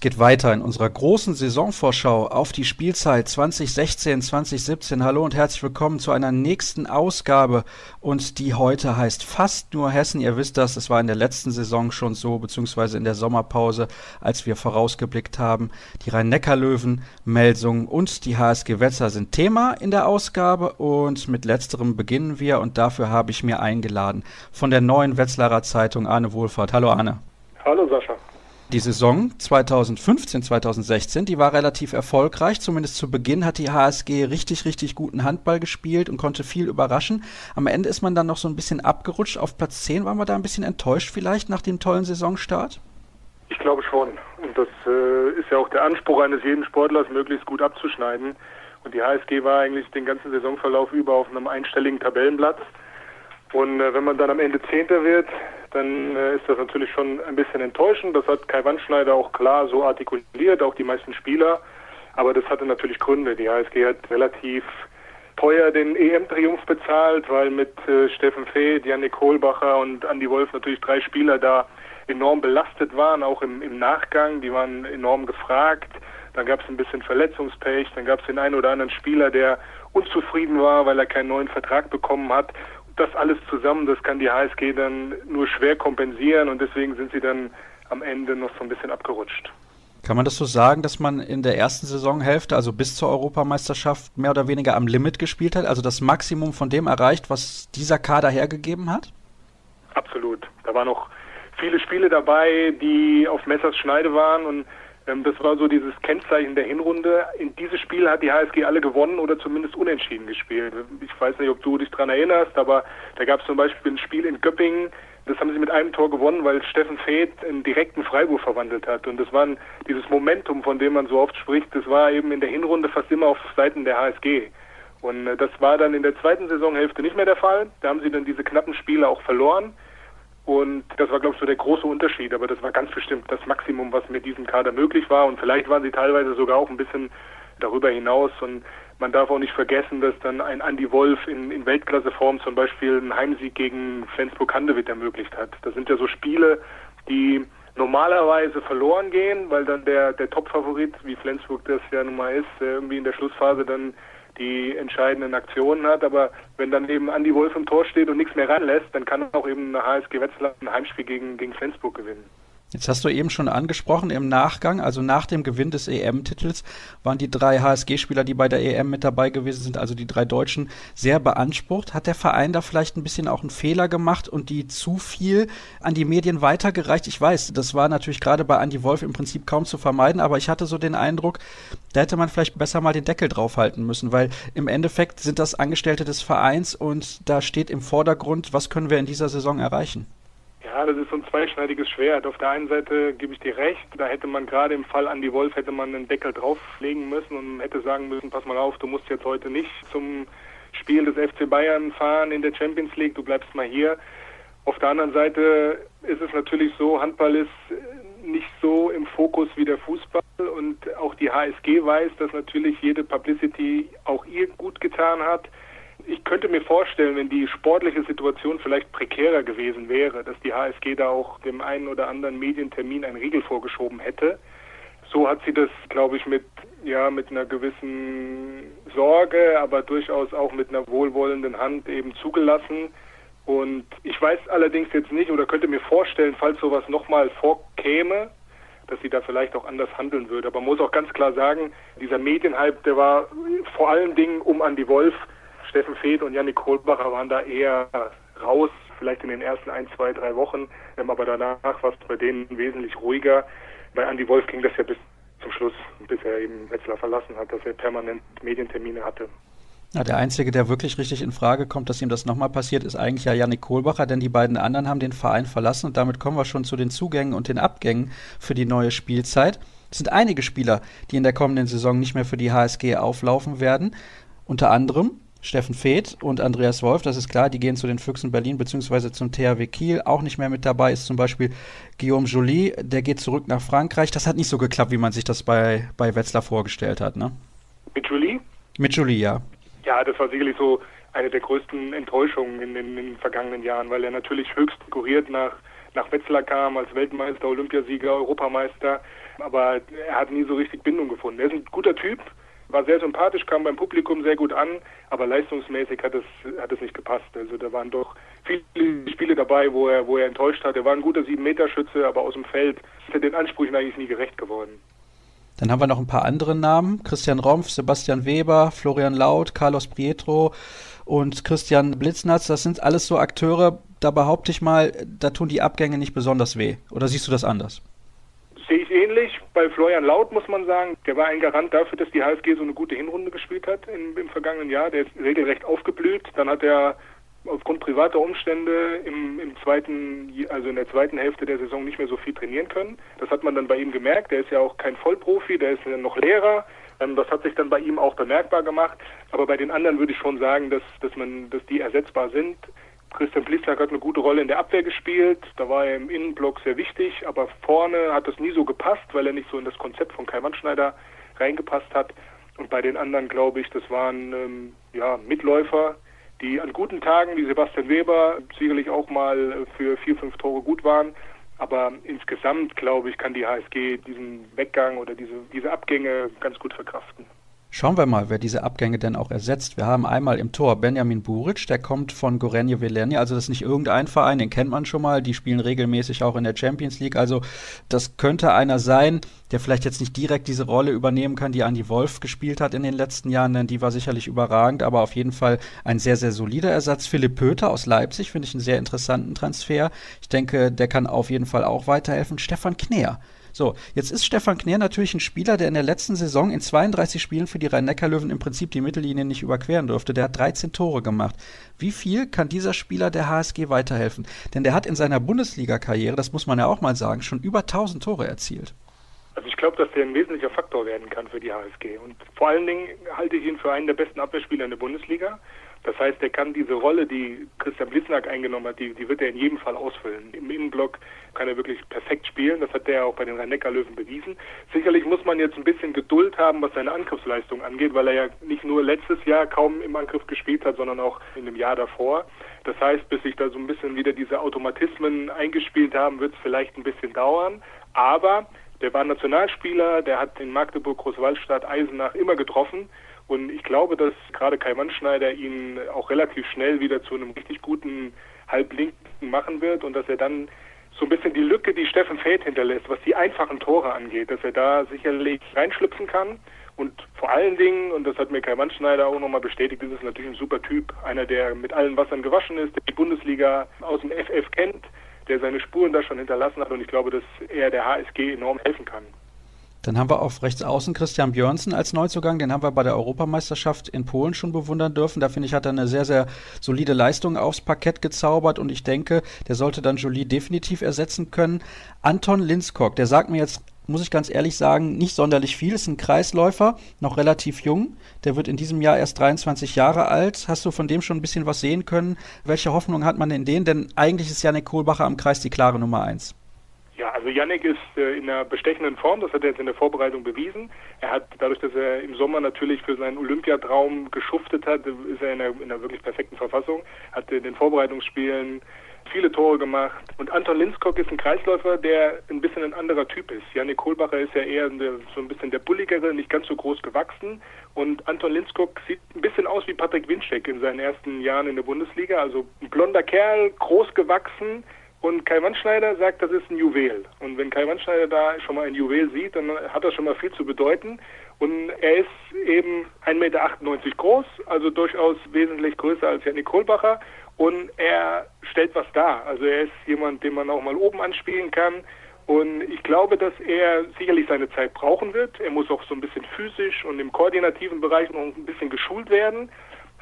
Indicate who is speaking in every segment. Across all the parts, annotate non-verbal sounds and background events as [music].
Speaker 1: Es geht weiter in unserer großen Saisonvorschau auf die Spielzeit 2016-2017. Hallo und herzlich willkommen zu einer nächsten Ausgabe und die heute heißt fast nur Hessen. Ihr wisst das, es war in der letzten Saison schon so, beziehungsweise in der Sommerpause, als wir vorausgeblickt haben. Die Rhein-Neckar-Löwen, Melsungen und die HSG Wetzlar sind Thema in der Ausgabe und mit letzterem beginnen wir und dafür habe ich mir eingeladen von der neuen Wetzlarer Zeitung Arne Wohlfahrt. Hallo Arne.
Speaker 2: Hallo Sascha.
Speaker 1: Die Saison 2015, 2016, die war relativ erfolgreich. Zumindest zu Beginn hat die HSG richtig, richtig guten Handball gespielt und konnte viel überraschen. Am Ende ist man dann noch so ein bisschen abgerutscht. Auf Platz 10 waren wir da ein bisschen enttäuscht vielleicht nach dem tollen Saisonstart?
Speaker 2: Ich glaube schon. Und das äh, ist ja auch der Anspruch eines jeden Sportlers, möglichst gut abzuschneiden. Und die HSG war eigentlich den ganzen Saisonverlauf über auf einem einstelligen Tabellenplatz. Und äh, wenn man dann am Ende Zehnter wird, dann äh, ist das natürlich schon ein bisschen enttäuschend. Das hat Kai Wandschneider auch klar so artikuliert, auch die meisten Spieler. Aber das hatte natürlich Gründe. Die HSG hat relativ teuer den EM-Triumph bezahlt, weil mit äh, Steffen Fee, Janik Kohlbacher und Andy Wolf natürlich drei Spieler da enorm belastet waren, auch im, im Nachgang. Die waren enorm gefragt. Dann gab es ein bisschen Verletzungspech. Dann gab es den einen oder anderen Spieler, der unzufrieden war, weil er keinen neuen Vertrag bekommen hat das alles zusammen, das kann die HSG dann nur schwer kompensieren und deswegen sind sie dann am Ende noch so ein bisschen abgerutscht.
Speaker 1: Kann man das so sagen, dass man in der ersten Saisonhälfte, also bis zur Europameisterschaft, mehr oder weniger am Limit gespielt hat, also das Maximum von dem erreicht, was dieser Kader hergegeben hat?
Speaker 2: Absolut. Da waren noch viele Spiele dabei, die auf Messers Schneide waren und das war so dieses Kennzeichen der Hinrunde. In dieses Spiel hat die HSG alle gewonnen oder zumindest unentschieden gespielt. Ich weiß nicht, ob du dich daran erinnerst, aber da gab es zum Beispiel ein Spiel in Göppingen, das haben sie mit einem Tor gewonnen, weil Steffen Feeth einen direkten Freiwurf verwandelt hat. Und das war dieses Momentum, von dem man so oft spricht, das war eben in der Hinrunde fast immer auf Seiten der HSG. Und äh, das war dann in der zweiten Saisonhälfte nicht mehr der Fall. Da haben sie dann diese knappen Spiele auch verloren. Und das war, glaube ich, so der große Unterschied. Aber das war ganz bestimmt das Maximum, was mit diesem Kader möglich war. Und vielleicht waren sie teilweise sogar auch ein bisschen darüber hinaus. Und man darf auch nicht vergessen, dass dann ein Andy Wolf in, in Weltklasseform zum Beispiel einen Heimsieg gegen Flensburg-Handewitt ermöglicht hat. Das sind ja so Spiele, die normalerweise verloren gehen, weil dann der, der Top-Favorit, wie Flensburg das ja nun mal ist, irgendwie in der Schlussphase dann die entscheidenden Aktionen hat. Aber wenn dann eben Andi Wolf im Tor steht und nichts mehr ranlässt, dann kann auch eben eine HSG Wetzlar ein Heimspiel gegen, gegen Flensburg gewinnen.
Speaker 1: Jetzt hast du eben schon angesprochen, im Nachgang, also nach dem Gewinn des EM-Titels, waren die drei HSG-Spieler, die bei der EM mit dabei gewesen sind, also die drei Deutschen, sehr beansprucht. Hat der Verein da vielleicht ein bisschen auch einen Fehler gemacht und die zu viel an die Medien weitergereicht? Ich weiß, das war natürlich gerade bei Andy Wolf im Prinzip kaum zu vermeiden, aber ich hatte so den Eindruck, da hätte man vielleicht besser mal den Deckel draufhalten müssen, weil im Endeffekt sind das Angestellte des Vereins und da steht im Vordergrund, was können wir in dieser Saison erreichen?
Speaker 2: Ja, das ist so ein zweischneidiges Schwert. Auf der einen Seite gebe ich dir recht, da hätte man gerade im Fall Andy Wolf hätte man einen Deckel drauflegen müssen und hätte sagen müssen, pass mal auf, du musst jetzt heute nicht zum Spiel des FC Bayern fahren in der Champions League, du bleibst mal hier. Auf der anderen Seite ist es natürlich so, Handball ist nicht so im Fokus wie der Fußball und auch die HSG weiß, dass natürlich jede Publicity auch ihr gut getan hat. Ich könnte mir vorstellen, wenn die sportliche Situation vielleicht prekärer gewesen wäre, dass die HSG da auch dem einen oder anderen Medientermin einen Riegel vorgeschoben hätte. So hat sie das, glaube ich, mit ja mit einer gewissen Sorge, aber durchaus auch mit einer wohlwollenden Hand eben zugelassen. Und ich weiß allerdings jetzt nicht oder könnte mir vorstellen, falls sowas nochmal vorkäme, dass sie da vielleicht auch anders handeln würde. Aber man muss auch ganz klar sagen, dieser Medienhype, der war vor allen Dingen um Andy Wolf Steffen Feeth und Janik Kohlbacher waren da eher raus, vielleicht in den ersten ein, zwei, drei Wochen, ähm, aber danach war es bei denen wesentlich ruhiger. Bei Andy Wolf ging das ja bis zum Schluss, bis er eben Wetzlar verlassen hat, dass er permanent Medientermine hatte.
Speaker 1: Ja, der Einzige, der wirklich richtig in Frage kommt, dass ihm das nochmal passiert, ist eigentlich ja Janik Kohlbacher, denn die beiden anderen haben den Verein verlassen und damit kommen wir schon zu den Zugängen und den Abgängen für die neue Spielzeit. Es sind einige Spieler, die in der kommenden Saison nicht mehr für die HSG auflaufen werden. Unter anderem Steffen Feeth und Andreas Wolf, das ist klar, die gehen zu den Füchsen Berlin bzw. zum THW Kiel. Auch nicht mehr mit dabei ist zum Beispiel Guillaume Joly, der geht zurück nach Frankreich. Das hat nicht so geklappt, wie man sich das bei, bei Wetzlar vorgestellt hat, ne?
Speaker 2: Mit Joly?
Speaker 1: Mit Joly, ja.
Speaker 2: Ja, das war sicherlich so eine der größten Enttäuschungen in, in, in den vergangenen Jahren, weil er natürlich höchst konkurriert nach, nach Wetzlar kam als Weltmeister, Olympiasieger, Europameister aber er hat nie so richtig Bindung gefunden. Er ist ein guter Typ, war sehr sympathisch, kam beim Publikum sehr gut an, aber leistungsmäßig hat es, hat es nicht gepasst. Also da waren doch viele Spiele dabei, wo er, wo er enttäuscht hat. Er war ein guter 7-Meter-Schütze, aber aus dem Feld ist er den Ansprüchen eigentlich nie gerecht geworden.
Speaker 1: Dann haben wir noch ein paar andere Namen. Christian Rompf, Sebastian Weber, Florian Laut, Carlos Prietro und Christian Blitznatz. Das sind alles so Akteure, da behaupte ich mal, da tun die Abgänge nicht besonders weh. Oder siehst du das anders?
Speaker 2: Sehe ich ähnlich. Bei Florian Laut muss man sagen, der war ein Garant dafür, dass die HSG so eine gute Hinrunde gespielt hat im, im vergangenen Jahr. Der ist regelrecht aufgeblüht. Dann hat er aufgrund privater Umstände im, im zweiten, also in der zweiten Hälfte der Saison nicht mehr so viel trainieren können. Das hat man dann bei ihm gemerkt. Der ist ja auch kein Vollprofi, der ist noch Lehrer. Ähm, das hat sich dann bei ihm auch bemerkbar gemacht. Aber bei den anderen würde ich schon sagen, dass, dass man, dass die ersetzbar sind. Christian Blitzak hat eine gute Rolle in der Abwehr gespielt. Da war er im Innenblock sehr wichtig, aber vorne hat das nie so gepasst, weil er nicht so in das Konzept von Kai Wandschneider reingepasst hat. Und bei den anderen glaube ich, das waren ähm, ja, Mitläufer, die an guten Tagen wie Sebastian Weber sicherlich auch mal für vier, fünf Tore gut waren. Aber insgesamt, glaube ich, kann die HSG diesen Weggang oder diese, diese Abgänge ganz gut verkraften.
Speaker 1: Schauen wir mal, wer diese Abgänge denn auch ersetzt. Wir haben einmal im Tor Benjamin Buric, der kommt von Gorenje Velenje, also das ist nicht irgendein Verein, den kennt man schon mal, die spielen regelmäßig auch in der Champions League, also das könnte einer sein, der vielleicht jetzt nicht direkt diese Rolle übernehmen kann, die Andi Wolf gespielt hat in den letzten Jahren, denn die war sicherlich überragend, aber auf jeden Fall ein sehr, sehr solider Ersatz. Philipp Pöter aus Leipzig finde ich einen sehr interessanten Transfer. Ich denke, der kann auf jeden Fall auch weiterhelfen. Stefan Kneer so, jetzt ist Stefan Kner natürlich ein Spieler, der in der letzten Saison in 32 Spielen für die Rhein-Neckar-Löwen im Prinzip die Mittellinie nicht überqueren durfte. Der hat 13 Tore gemacht. Wie viel kann dieser Spieler der HSG weiterhelfen? Denn der hat in seiner Bundesliga-Karriere, das muss man ja auch mal sagen, schon über 1000 Tore erzielt.
Speaker 2: Also ich glaube, dass der ein wesentlicher Faktor werden kann für die HSG. Und vor allen Dingen halte ich ihn für einen der besten Abwehrspieler in der Bundesliga. Das heißt, er kann diese Rolle, die Christian Blitznack eingenommen hat, die, die wird er in jedem Fall ausfüllen. Im Innenblock kann er wirklich perfekt spielen. Das hat er auch bei den Rhein-Neckar-Löwen bewiesen. Sicherlich muss man jetzt ein bisschen Geduld haben, was seine Angriffsleistung angeht, weil er ja nicht nur letztes Jahr kaum im Angriff gespielt hat, sondern auch in dem Jahr davor. Das heißt, bis sich da so ein bisschen wieder diese Automatismen eingespielt haben, wird es vielleicht ein bisschen dauern. Aber der war Nationalspieler, der hat in Magdeburg, Großwaldstadt, Eisenach immer getroffen. Und ich glaube, dass gerade Kai Mannschneider ihn auch relativ schnell wieder zu einem richtig guten Halblinken machen wird und dass er dann so ein bisschen die Lücke, die Steffen Feld hinterlässt, was die einfachen Tore angeht, dass er da sicherlich reinschlüpfen kann. Und vor allen Dingen, und das hat mir Kai Mannschneider auch nochmal bestätigt, ist es natürlich ein super Typ. Einer, der mit allen Wassern gewaschen ist, der die Bundesliga aus dem FF kennt, der seine Spuren da schon hinterlassen hat. Und ich glaube, dass er der HSG enorm helfen kann.
Speaker 1: Dann haben wir auf rechts außen Christian Björnsen als Neuzugang. Den haben wir bei der Europameisterschaft in Polen schon bewundern dürfen. Da finde ich, hat er eine sehr, sehr solide Leistung aufs Parkett gezaubert und ich denke, der sollte dann Jolie definitiv ersetzen können. Anton Linskog, der sagt mir jetzt, muss ich ganz ehrlich sagen, nicht sonderlich viel. Ist ein Kreisläufer, noch relativ jung. Der wird in diesem Jahr erst 23 Jahre alt. Hast du von dem schon ein bisschen was sehen können? Welche Hoffnung hat man in den? Denn eigentlich ist Janik Kohlbacher am Kreis die klare Nummer eins.
Speaker 2: Ja, also Yannick ist äh, in einer bestechenden Form, das hat er jetzt in der Vorbereitung bewiesen. Er hat dadurch, dass er im Sommer natürlich für seinen Olympiatraum geschuftet hat, ist er in einer, in einer wirklich perfekten Verfassung, hat in den Vorbereitungsspielen viele Tore gemacht. Und Anton Linskog ist ein Kreisläufer, der ein bisschen ein anderer Typ ist. Janik Kohlbacher ist ja eher so ein bisschen der bulligere, nicht ganz so groß gewachsen. Und Anton Linskog sieht ein bisschen aus wie Patrick Winczek in seinen ersten Jahren in der Bundesliga. Also ein blonder Kerl, groß gewachsen, und Kai Wandschneider sagt, das ist ein Juwel. Und wenn Kai Wandschneider da schon mal ein Juwel sieht, dann hat das schon mal viel zu bedeuten. Und er ist eben 1,98 Meter groß, also durchaus wesentlich größer als Janik Kohlbacher. Und er stellt was dar. Also er ist jemand, den man auch mal oben anspielen kann. Und ich glaube, dass er sicherlich seine Zeit brauchen wird. Er muss auch so ein bisschen physisch und im koordinativen Bereich noch ein bisschen geschult werden.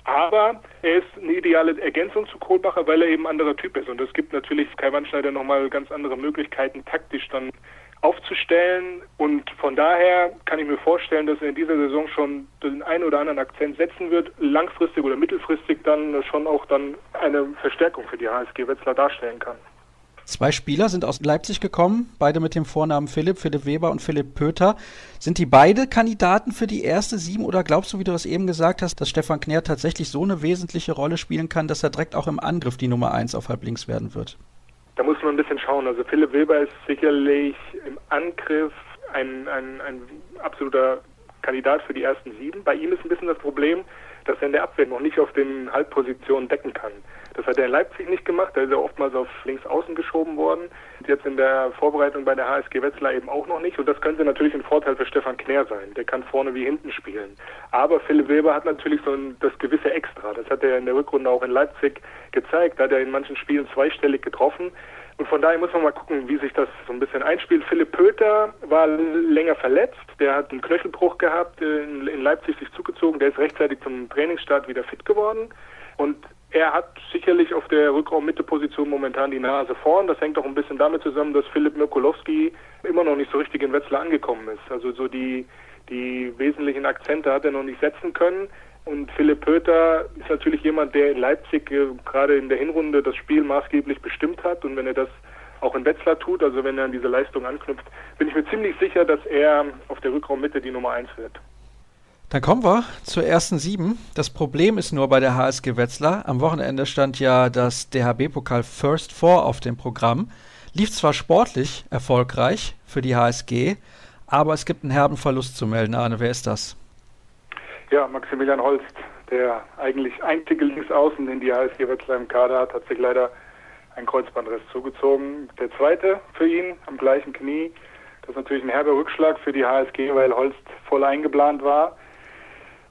Speaker 2: Aber er ist eine ideale Ergänzung zu Kohlbacher, weil er eben anderer Typ ist. Und es gibt natürlich Kai Wandschneider nochmal ganz andere Möglichkeiten, taktisch dann aufzustellen. Und von daher kann ich mir vorstellen, dass er in dieser Saison schon den einen oder anderen Akzent setzen wird, langfristig oder mittelfristig dann schon auch dann eine Verstärkung für die HSG Wetzlar darstellen kann.
Speaker 1: Zwei Spieler sind aus Leipzig gekommen, beide mit dem Vornamen Philipp, Philipp Weber und Philipp Pöter. Sind die beide Kandidaten für die erste Sieben oder glaubst du, wie du das eben gesagt hast, dass Stefan Knär tatsächlich so eine wesentliche Rolle spielen kann, dass er direkt auch im Angriff die Nummer eins auf halblinks werden wird?
Speaker 2: Da muss man ein bisschen schauen. Also Philipp Weber ist sicherlich im Angriff ein, ein, ein absoluter Kandidat für die ersten sieben. Bei ihm ist ein bisschen das Problem, dass er in der Abwehr noch nicht auf den Halbpositionen decken kann. Das hat er in Leipzig nicht gemacht, da ist er oftmals auf links außen geschoben worden. Jetzt in der Vorbereitung bei der HSG Wetzlar eben auch noch nicht. Und das könnte natürlich ein Vorteil für Stefan Knär sein. Der kann vorne wie hinten spielen. Aber Philipp Weber hat natürlich so ein, das gewisse Extra. Das hat er in der Rückrunde auch in Leipzig gezeigt. Da hat er in manchen Spielen zweistellig getroffen. Und von daher muss man mal gucken, wie sich das so ein bisschen einspielt. Philipp Pöter war länger verletzt. Der hat einen Knöchelbruch gehabt, in, in Leipzig sich zugezogen. Der ist rechtzeitig zum Trainingsstart wieder fit geworden. Und er hat sicherlich auf der Rückraum-Mitte-Position momentan die Nase vorn. Das hängt auch ein bisschen damit zusammen, dass Philipp Mirkolowski immer noch nicht so richtig in Wetzlar angekommen ist. Also so die, die wesentlichen Akzente hat er noch nicht setzen können. Und Philipp Pöter ist natürlich jemand, der in Leipzig äh, gerade in der Hinrunde das Spiel maßgeblich bestimmt hat. Und wenn er das auch in Wetzlar tut, also wenn er an diese Leistung anknüpft, bin ich mir ziemlich sicher, dass er auf der Rückraummitte die Nummer eins wird.
Speaker 1: Dann kommen wir zur ersten sieben. Das Problem ist nur bei der HSG Wetzlar. Am Wochenende stand ja das DHB-Pokal First Four auf dem Programm. Lief zwar sportlich erfolgreich für die HSG, aber es gibt einen herben Verlust zu melden. Arne, wer ist das?
Speaker 2: Ja, Maximilian Holst, der eigentlich einzige Linksaußen, den die HSG Wetzlar im Kader hat, hat sich leider ein Kreuzbandriss zugezogen. Der zweite für ihn am gleichen Knie. Das ist natürlich ein herber Rückschlag für die HSG, weil Holst voll eingeplant war.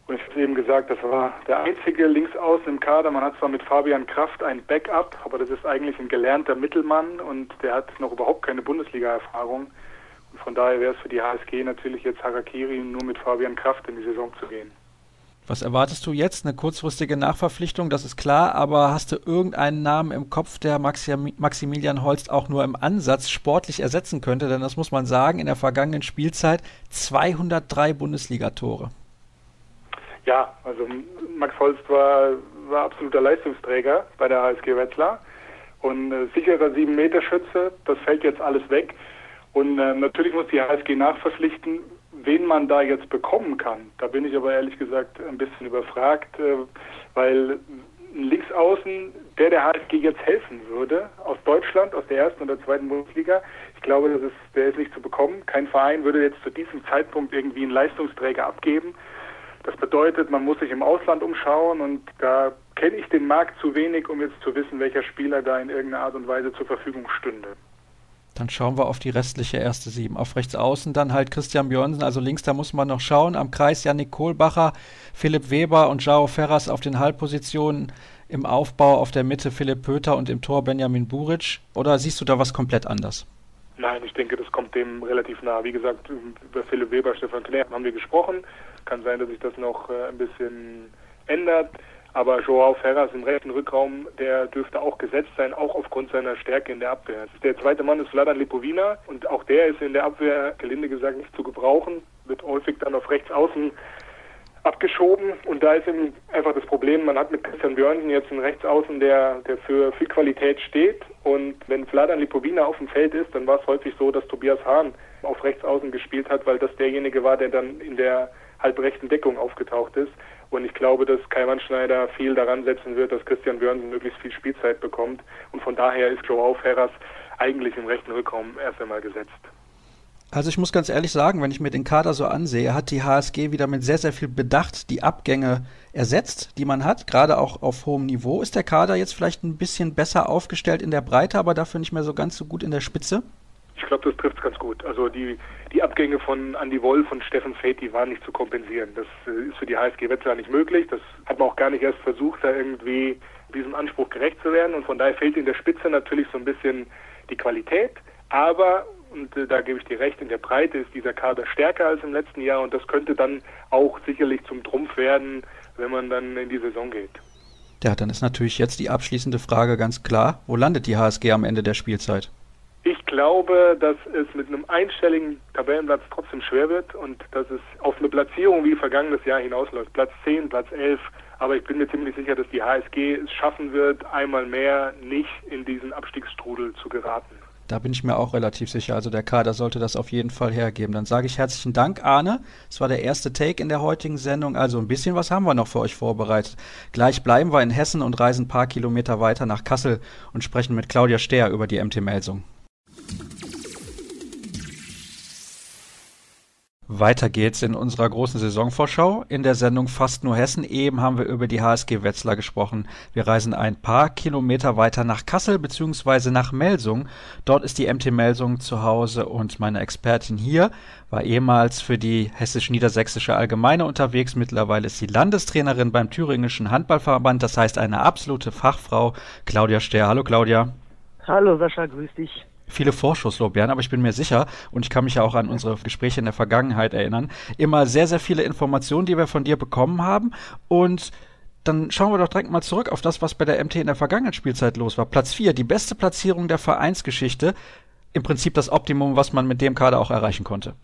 Speaker 2: Und ich habe eben gesagt, das war der einzige Linksaußen im Kader. Man hat zwar mit Fabian Kraft ein Backup, aber das ist eigentlich ein gelernter Mittelmann und der hat noch überhaupt keine Bundesliga-Erfahrung. Und von daher wäre es für die HSG natürlich jetzt Harakiri, nur mit Fabian Kraft in die Saison zu gehen.
Speaker 1: Was erwartest du jetzt? Eine kurzfristige Nachverpflichtung, das ist klar, aber hast du irgendeinen Namen im Kopf, der Maximilian Holst auch nur im Ansatz sportlich ersetzen könnte? Denn das muss man sagen, in der vergangenen Spielzeit 203 Bundesligatore.
Speaker 2: Ja, also Max Holst war, war absoluter Leistungsträger bei der HSG Wetzlar und äh, sicherer 7-Meter-Schütze, das fällt jetzt alles weg. Und äh, natürlich muss die HSG nachverpflichten, wen man da jetzt bekommen kann, da bin ich aber ehrlich gesagt ein bisschen überfragt, äh, weil ein Linksaußen, der der HSG jetzt helfen würde, aus Deutschland, aus der ersten oder zweiten Bundesliga, ich glaube, das ist, der ist nicht zu bekommen. Kein Verein würde jetzt zu diesem Zeitpunkt irgendwie einen Leistungsträger abgeben. Das bedeutet, man muss sich im Ausland umschauen und da kenne ich den Markt zu wenig, um jetzt zu wissen, welcher Spieler da in irgendeiner Art und Weise zur Verfügung stünde.
Speaker 1: Dann schauen wir auf die restliche erste Sieben. Auf rechts außen dann halt Christian Björnsen, also links, da muss man noch schauen. Am Kreis Yannick Kohlbacher, Philipp Weber und Jao Ferras auf den Halbpositionen. Im Aufbau auf der Mitte Philipp Pöter und im Tor Benjamin Buric. Oder siehst du da was komplett anders?
Speaker 2: Nein, ich denke, das kommt dem relativ nah. Wie gesagt, über Philipp Weber, Stefan Knär haben wir gesprochen. Kann sein, dass sich das noch äh, ein bisschen ändert. Aber Joao Ferras im rechten Rückraum, der dürfte auch gesetzt sein, auch aufgrund seiner Stärke in der Abwehr. Der zweite Mann ist Vladan Lipovina und auch der ist in der Abwehr, gelinde gesagt, nicht zu gebrauchen, wird häufig dann auf rechts außen abgeschoben und da ist eben einfach das Problem, man hat mit Christian Björnsen jetzt einen Rechtsaußen, der, der für viel Qualität steht und wenn Vladan Lipovina auf dem Feld ist, dann war es häufig so, dass Tobias Hahn auf Rechtsaußen gespielt hat, weil das derjenige war, der dann in der halbrechten Deckung aufgetaucht ist. Und ich glaube, dass Kai Mannschneider viel daran setzen wird, dass Christian Björnsen möglichst viel Spielzeit bekommt. Und von daher ist Joao Ferras eigentlich im rechten Rückraum erst einmal gesetzt.
Speaker 1: Also ich muss ganz ehrlich sagen, wenn ich mir den Kader so ansehe, hat die HSG wieder mit sehr, sehr viel Bedacht die Abgänge ersetzt, die man hat, gerade auch auf hohem Niveau. Ist der Kader jetzt vielleicht ein bisschen besser aufgestellt in der Breite, aber dafür nicht mehr so ganz so gut in der Spitze?
Speaker 2: Ich glaube, das trifft es ganz gut. Also die, die Abgänge von Andy Wolf und Steffen Fate, die waren nicht zu kompensieren. Das äh, ist für die HSG Wetzlar nicht möglich. Das hat man auch gar nicht erst versucht, da irgendwie diesem Anspruch gerecht zu werden. Und von daher fehlt in der Spitze natürlich so ein bisschen die Qualität. Aber, und äh, da gebe ich dir recht, in der Breite ist dieser Kader stärker als im letzten Jahr. Und das könnte dann auch sicherlich zum Trumpf werden, wenn man dann in die Saison geht.
Speaker 1: Ja, dann ist natürlich jetzt die abschließende Frage ganz klar. Wo landet die HSG am Ende der Spielzeit?
Speaker 2: Ich glaube, dass es mit einem einstelligen Tabellenplatz trotzdem schwer wird und dass es auf eine Platzierung wie vergangenes Jahr hinausläuft. Platz 10, Platz 11. Aber ich bin mir ziemlich sicher, dass die HSG es schaffen wird, einmal mehr nicht in diesen Abstiegsstrudel zu geraten.
Speaker 1: Da bin ich mir auch relativ sicher. Also der Kader sollte das auf jeden Fall hergeben. Dann sage ich herzlichen Dank, Arne. Es war der erste Take in der heutigen Sendung. Also ein bisschen was haben wir noch für euch vorbereitet. Gleich bleiben wir in Hessen und reisen ein paar Kilometer weiter nach Kassel und sprechen mit Claudia Stehr über die MT Melsung. Weiter geht's in unserer großen Saisonvorschau. In der Sendung Fast nur Hessen eben haben wir über die HSG Wetzlar gesprochen. Wir reisen ein paar Kilometer weiter nach Kassel bzw. nach Melsung. Dort ist die MT Melsung zu Hause und meine Expertin hier war ehemals für die hessisch-niedersächsische Allgemeine unterwegs. Mittlerweile ist sie Landestrainerin beim Thüringischen Handballverband. Das heißt eine absolute Fachfrau. Claudia Stehr. Hallo Claudia.
Speaker 3: Hallo Sascha, grüß dich
Speaker 1: viele Vorschusslorbeeren, aber ich bin mir sicher, und ich kann mich ja auch an unsere Gespräche in der Vergangenheit erinnern, immer sehr, sehr viele Informationen, die wir von dir bekommen haben. Und dann schauen wir doch direkt mal zurück auf das, was bei der MT in der vergangenen Spielzeit los war. Platz 4, die beste Platzierung der Vereinsgeschichte. Im Prinzip das Optimum, was man mit dem Kader auch erreichen konnte.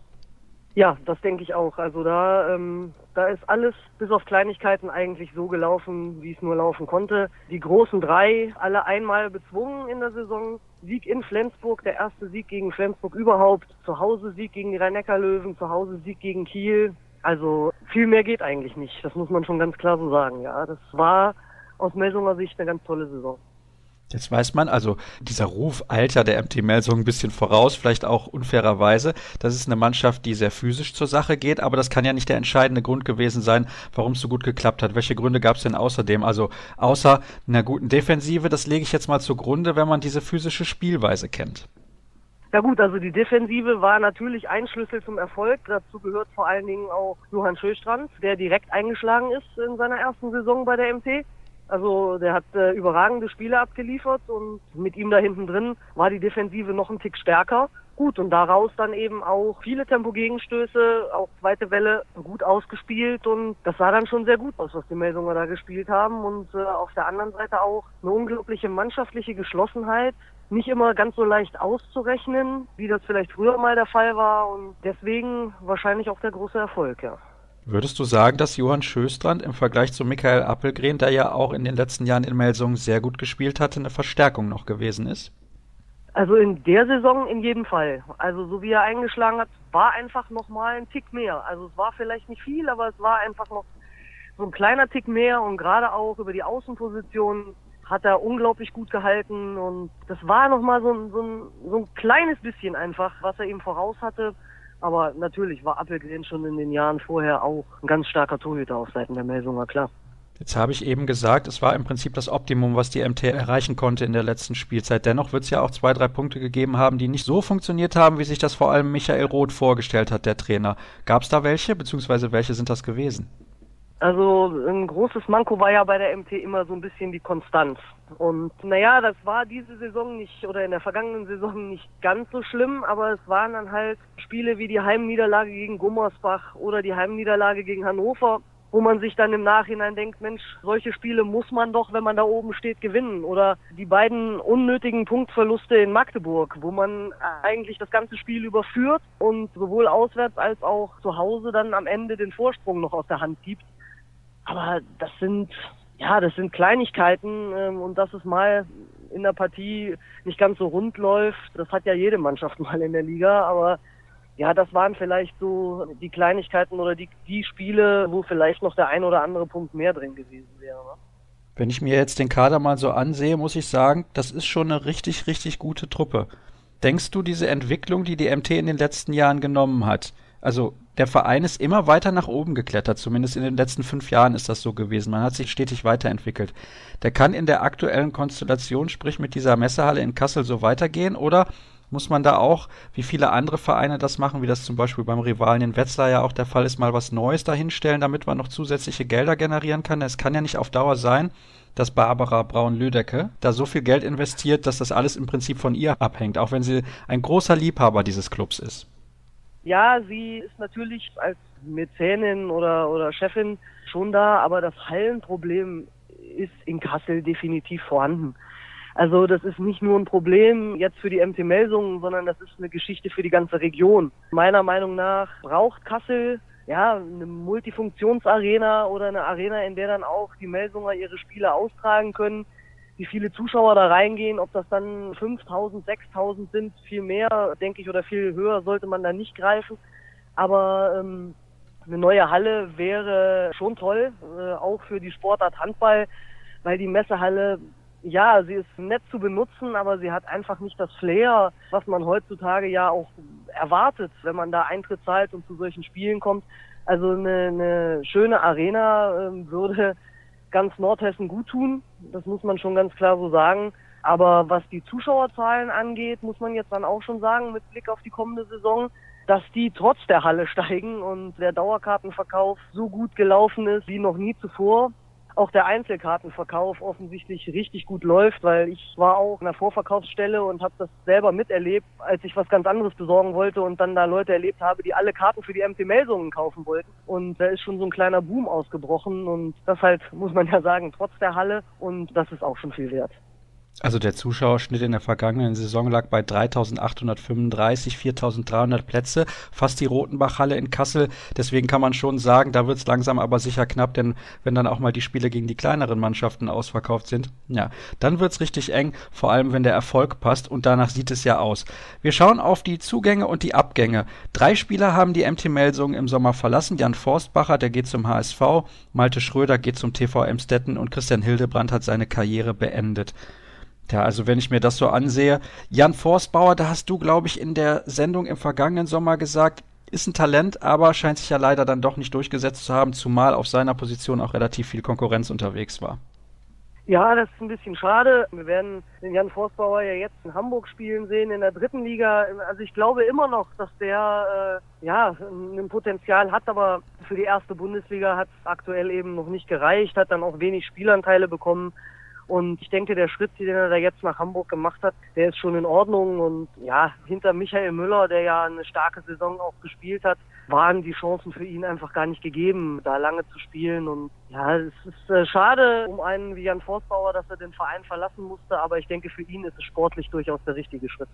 Speaker 3: Ja, das denke ich auch. Also da, ähm, da ist alles bis auf Kleinigkeiten eigentlich so gelaufen, wie es nur laufen konnte. Die großen drei, alle einmal bezwungen in der Saison. Sieg in Flensburg, der erste Sieg gegen Flensburg überhaupt. Zu Hause Sieg gegen die Rhein-Neckar-Löwen, zu Hause Sieg gegen Kiel. Also viel mehr geht eigentlich nicht. Das muss man schon ganz klar so sagen. Ja, das war aus Melsunger Sicht eine ganz tolle Saison.
Speaker 1: Jetzt weiß man, also dieser Ruf Alter der MT Melsung ein bisschen voraus, vielleicht auch unfairerweise. Das ist eine Mannschaft, die sehr physisch zur Sache geht, aber das kann ja nicht der entscheidende Grund gewesen sein, warum es so gut geklappt hat. Welche Gründe gab es denn außerdem? Also außer einer guten Defensive, das lege ich jetzt mal zugrunde, wenn man diese physische Spielweise kennt.
Speaker 3: Ja gut, also die Defensive war natürlich ein Schlüssel zum Erfolg. Dazu gehört vor allen Dingen auch Johann Schöstrand, der direkt eingeschlagen ist in seiner ersten Saison bei der MT. Also der hat äh, überragende Spiele abgeliefert und mit ihm da hinten drin war die Defensive noch ein Tick stärker. Gut, und daraus dann eben auch viele Tempogegenstöße, auch zweite Welle gut ausgespielt und das sah dann schon sehr gut aus, was die Melsunger da gespielt haben und äh, auf der anderen Seite auch eine unglaubliche mannschaftliche Geschlossenheit, nicht immer ganz so leicht auszurechnen, wie das vielleicht früher mal der Fall war und deswegen wahrscheinlich auch der große Erfolg, ja.
Speaker 1: Würdest du sagen, dass Johann Schöstrand im Vergleich zu Michael Appelgren, der ja auch in den letzten Jahren in Melsungen sehr gut gespielt hatte, eine Verstärkung noch gewesen ist?
Speaker 3: Also in der Saison in jedem Fall. Also so wie er eingeschlagen hat, war einfach noch mal ein Tick mehr. Also es war vielleicht nicht viel, aber es war einfach noch so ein kleiner Tick mehr und gerade auch über die Außenposition hat er unglaublich gut gehalten und das war noch mal so ein, so so ein kleines bisschen einfach, was er ihm voraus hatte. Aber natürlich war Appelgren schon in den Jahren vorher auch ein ganz starker Torhüter auf Seiten der Melsunger, klar.
Speaker 1: Jetzt habe ich eben gesagt, es war im Prinzip das Optimum, was die MT erreichen konnte in der letzten Spielzeit. Dennoch wird es ja auch zwei, drei Punkte gegeben haben, die nicht so funktioniert haben, wie sich das vor allem Michael Roth vorgestellt hat, der Trainer. Gab es da welche, beziehungsweise welche sind das gewesen?
Speaker 3: Also ein großes Manko war ja bei der MT immer so ein bisschen die Konstanz. Und naja, das war diese Saison nicht oder in der vergangenen Saison nicht ganz so schlimm, aber es waren dann halt Spiele wie die Heimniederlage gegen Gummersbach oder die Heimniederlage gegen Hannover, wo man sich dann im Nachhinein denkt, Mensch, solche Spiele muss man doch, wenn man da oben steht, gewinnen. Oder die beiden unnötigen Punktverluste in Magdeburg, wo man eigentlich das ganze Spiel überführt und sowohl auswärts als auch zu Hause dann am Ende den Vorsprung noch aus der Hand gibt. Aber das sind, ja, das sind Kleinigkeiten ähm, und dass es mal in der Partie nicht ganz so rund läuft, das hat ja jede Mannschaft [laughs] mal in der Liga, aber ja, das waren vielleicht so die Kleinigkeiten oder die, die Spiele, wo vielleicht noch der ein oder andere Punkt mehr drin gewesen wäre. Ne?
Speaker 1: Wenn ich mir jetzt den Kader mal so ansehe, muss ich sagen, das ist schon eine richtig, richtig gute Truppe. Denkst du, diese Entwicklung, die die MT in den letzten Jahren genommen hat, also der Verein ist immer weiter nach oben geklettert, zumindest in den letzten fünf Jahren ist das so gewesen. Man hat sich stetig weiterentwickelt. Der kann in der aktuellen Konstellation, sprich mit dieser Messehalle in Kassel, so weitergehen oder muss man da auch, wie viele andere Vereine das machen, wie das zum Beispiel beim Rivalen in Wetzlar ja auch der Fall ist, mal was Neues dahinstellen, damit man noch zusätzliche Gelder generieren kann. Es kann ja nicht auf Dauer sein, dass Barbara Braun-Lüdecke da so viel Geld investiert, dass das alles im Prinzip von ihr abhängt, auch wenn sie ein großer Liebhaber dieses Clubs ist.
Speaker 3: Ja, sie ist natürlich als Mäzenin oder, oder Chefin schon da, aber das Hallenproblem ist in Kassel definitiv vorhanden. Also das ist nicht nur ein Problem jetzt für die MT Melsungen, sondern das ist eine Geschichte für die ganze Region. Meiner Meinung nach braucht Kassel ja eine Multifunktionsarena oder eine Arena, in der dann auch die Melsunger ihre Spiele austragen können wie viele Zuschauer da reingehen, ob das dann 5000, 6000 sind, viel mehr, denke ich, oder viel höher sollte man da nicht greifen. Aber ähm, eine neue Halle wäre schon toll, äh, auch für die Sportart Handball, weil die Messehalle ja, sie ist nett zu benutzen, aber sie hat einfach nicht das Flair, was man heutzutage ja auch erwartet, wenn man da Eintritt zahlt und zu solchen Spielen kommt. Also eine, eine schöne Arena äh, würde ganz Nordhessen gut tun. Das muss man schon ganz klar so sagen. Aber was die Zuschauerzahlen angeht, muss man jetzt dann auch schon sagen, mit Blick auf die kommende Saison, dass die trotz der Halle [laughs] steigen und der Dauerkartenverkauf so gut gelaufen ist wie noch nie zuvor auch der Einzelkartenverkauf offensichtlich richtig gut läuft, weil ich war auch in der Vorverkaufsstelle und habe das selber miterlebt, als ich was ganz anderes besorgen wollte und dann da Leute erlebt habe, die alle Karten für die MT-Melsungen kaufen wollten. Und da ist schon so ein kleiner Boom ausgebrochen und das halt, muss man ja sagen, trotz der Halle und das ist auch schon viel wert.
Speaker 1: Also der Zuschauerschnitt in der vergangenen Saison lag bei 3.835, 4.300 Plätze, fast die Rotenbachhalle in Kassel. Deswegen kann man schon sagen, da wird es langsam aber sicher knapp, denn wenn dann auch mal die Spiele gegen die kleineren Mannschaften ausverkauft sind, ja, dann wird es richtig eng, vor allem wenn der Erfolg passt und danach sieht es ja aus. Wir schauen auf die Zugänge und die Abgänge. Drei Spieler haben die MT Melsungen im Sommer verlassen. Jan Forstbacher, der geht zum HSV, Malte Schröder geht zum TV Emstetten und Christian Hildebrand hat seine Karriere beendet. Ja, also wenn ich mir das so ansehe, Jan Forstbauer, da hast du, glaube ich, in der Sendung im vergangenen Sommer gesagt, ist ein Talent, aber scheint sich ja leider dann doch nicht durchgesetzt zu haben, zumal auf seiner Position auch relativ viel Konkurrenz unterwegs war.
Speaker 3: Ja, das ist ein bisschen schade. Wir werden den Jan Forstbauer ja jetzt in Hamburg spielen sehen, in der dritten Liga. Also ich glaube immer noch, dass der äh, ja ein Potenzial hat, aber für die erste Bundesliga hat es aktuell eben noch nicht gereicht, hat dann auch wenig Spielanteile bekommen. Und ich denke, der Schritt, den er da jetzt nach Hamburg gemacht hat, der ist schon in Ordnung. Und ja, hinter Michael Müller, der ja eine starke Saison auch gespielt hat, waren die Chancen für ihn einfach gar nicht gegeben, da lange zu spielen. Und ja, es ist äh, schade um einen wie Jan Forstbauer, dass er den Verein verlassen musste. Aber ich denke, für ihn ist es sportlich durchaus der richtige Schritt.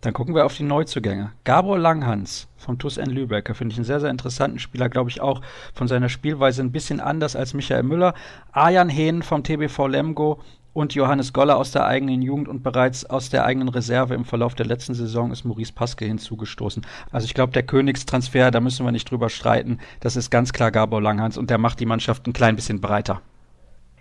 Speaker 1: Dann gucken wir auf die Neuzugänge. Gabor Langhans vom TuS N Lübeck, finde ich einen sehr, sehr interessanten Spieler, glaube ich auch von seiner Spielweise ein bisschen anders als Michael Müller. Arjan Hehn vom TBV Lemgo und Johannes Goller aus der eigenen Jugend und bereits aus der eigenen Reserve im Verlauf der letzten Saison ist Maurice Paske hinzugestoßen. Also ich glaube, der Königstransfer, da müssen wir nicht drüber streiten, das ist ganz klar Gabor Langhans und der macht die Mannschaft ein klein bisschen breiter.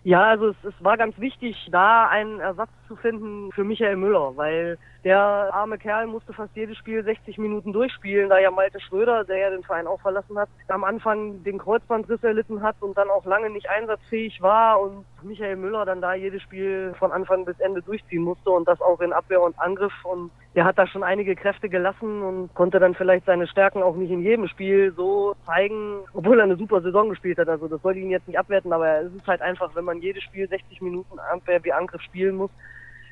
Speaker 3: Ja, also es, es war ganz wichtig, da einen Ersatz zu finden für Michael Müller, weil der arme Kerl musste fast jedes Spiel 60 Minuten durchspielen, da ja Malte Schröder, der ja den Verein auch verlassen hat, am Anfang den Kreuzbandriss erlitten hat und dann auch lange nicht einsatzfähig war und Michael Müller dann da jedes Spiel von Anfang bis Ende durchziehen musste und das auch in Abwehr und Angriff und der hat da schon einige Kräfte gelassen und konnte dann vielleicht seine Stärken auch nicht in jedem Spiel so zeigen, obwohl er eine super Saison gespielt hat. Also das wollte ich ihn jetzt nicht abwerten, aber es ist halt einfach, wenn man jedes Spiel 60 Minuten Abwehr wie Angriff spielen muss,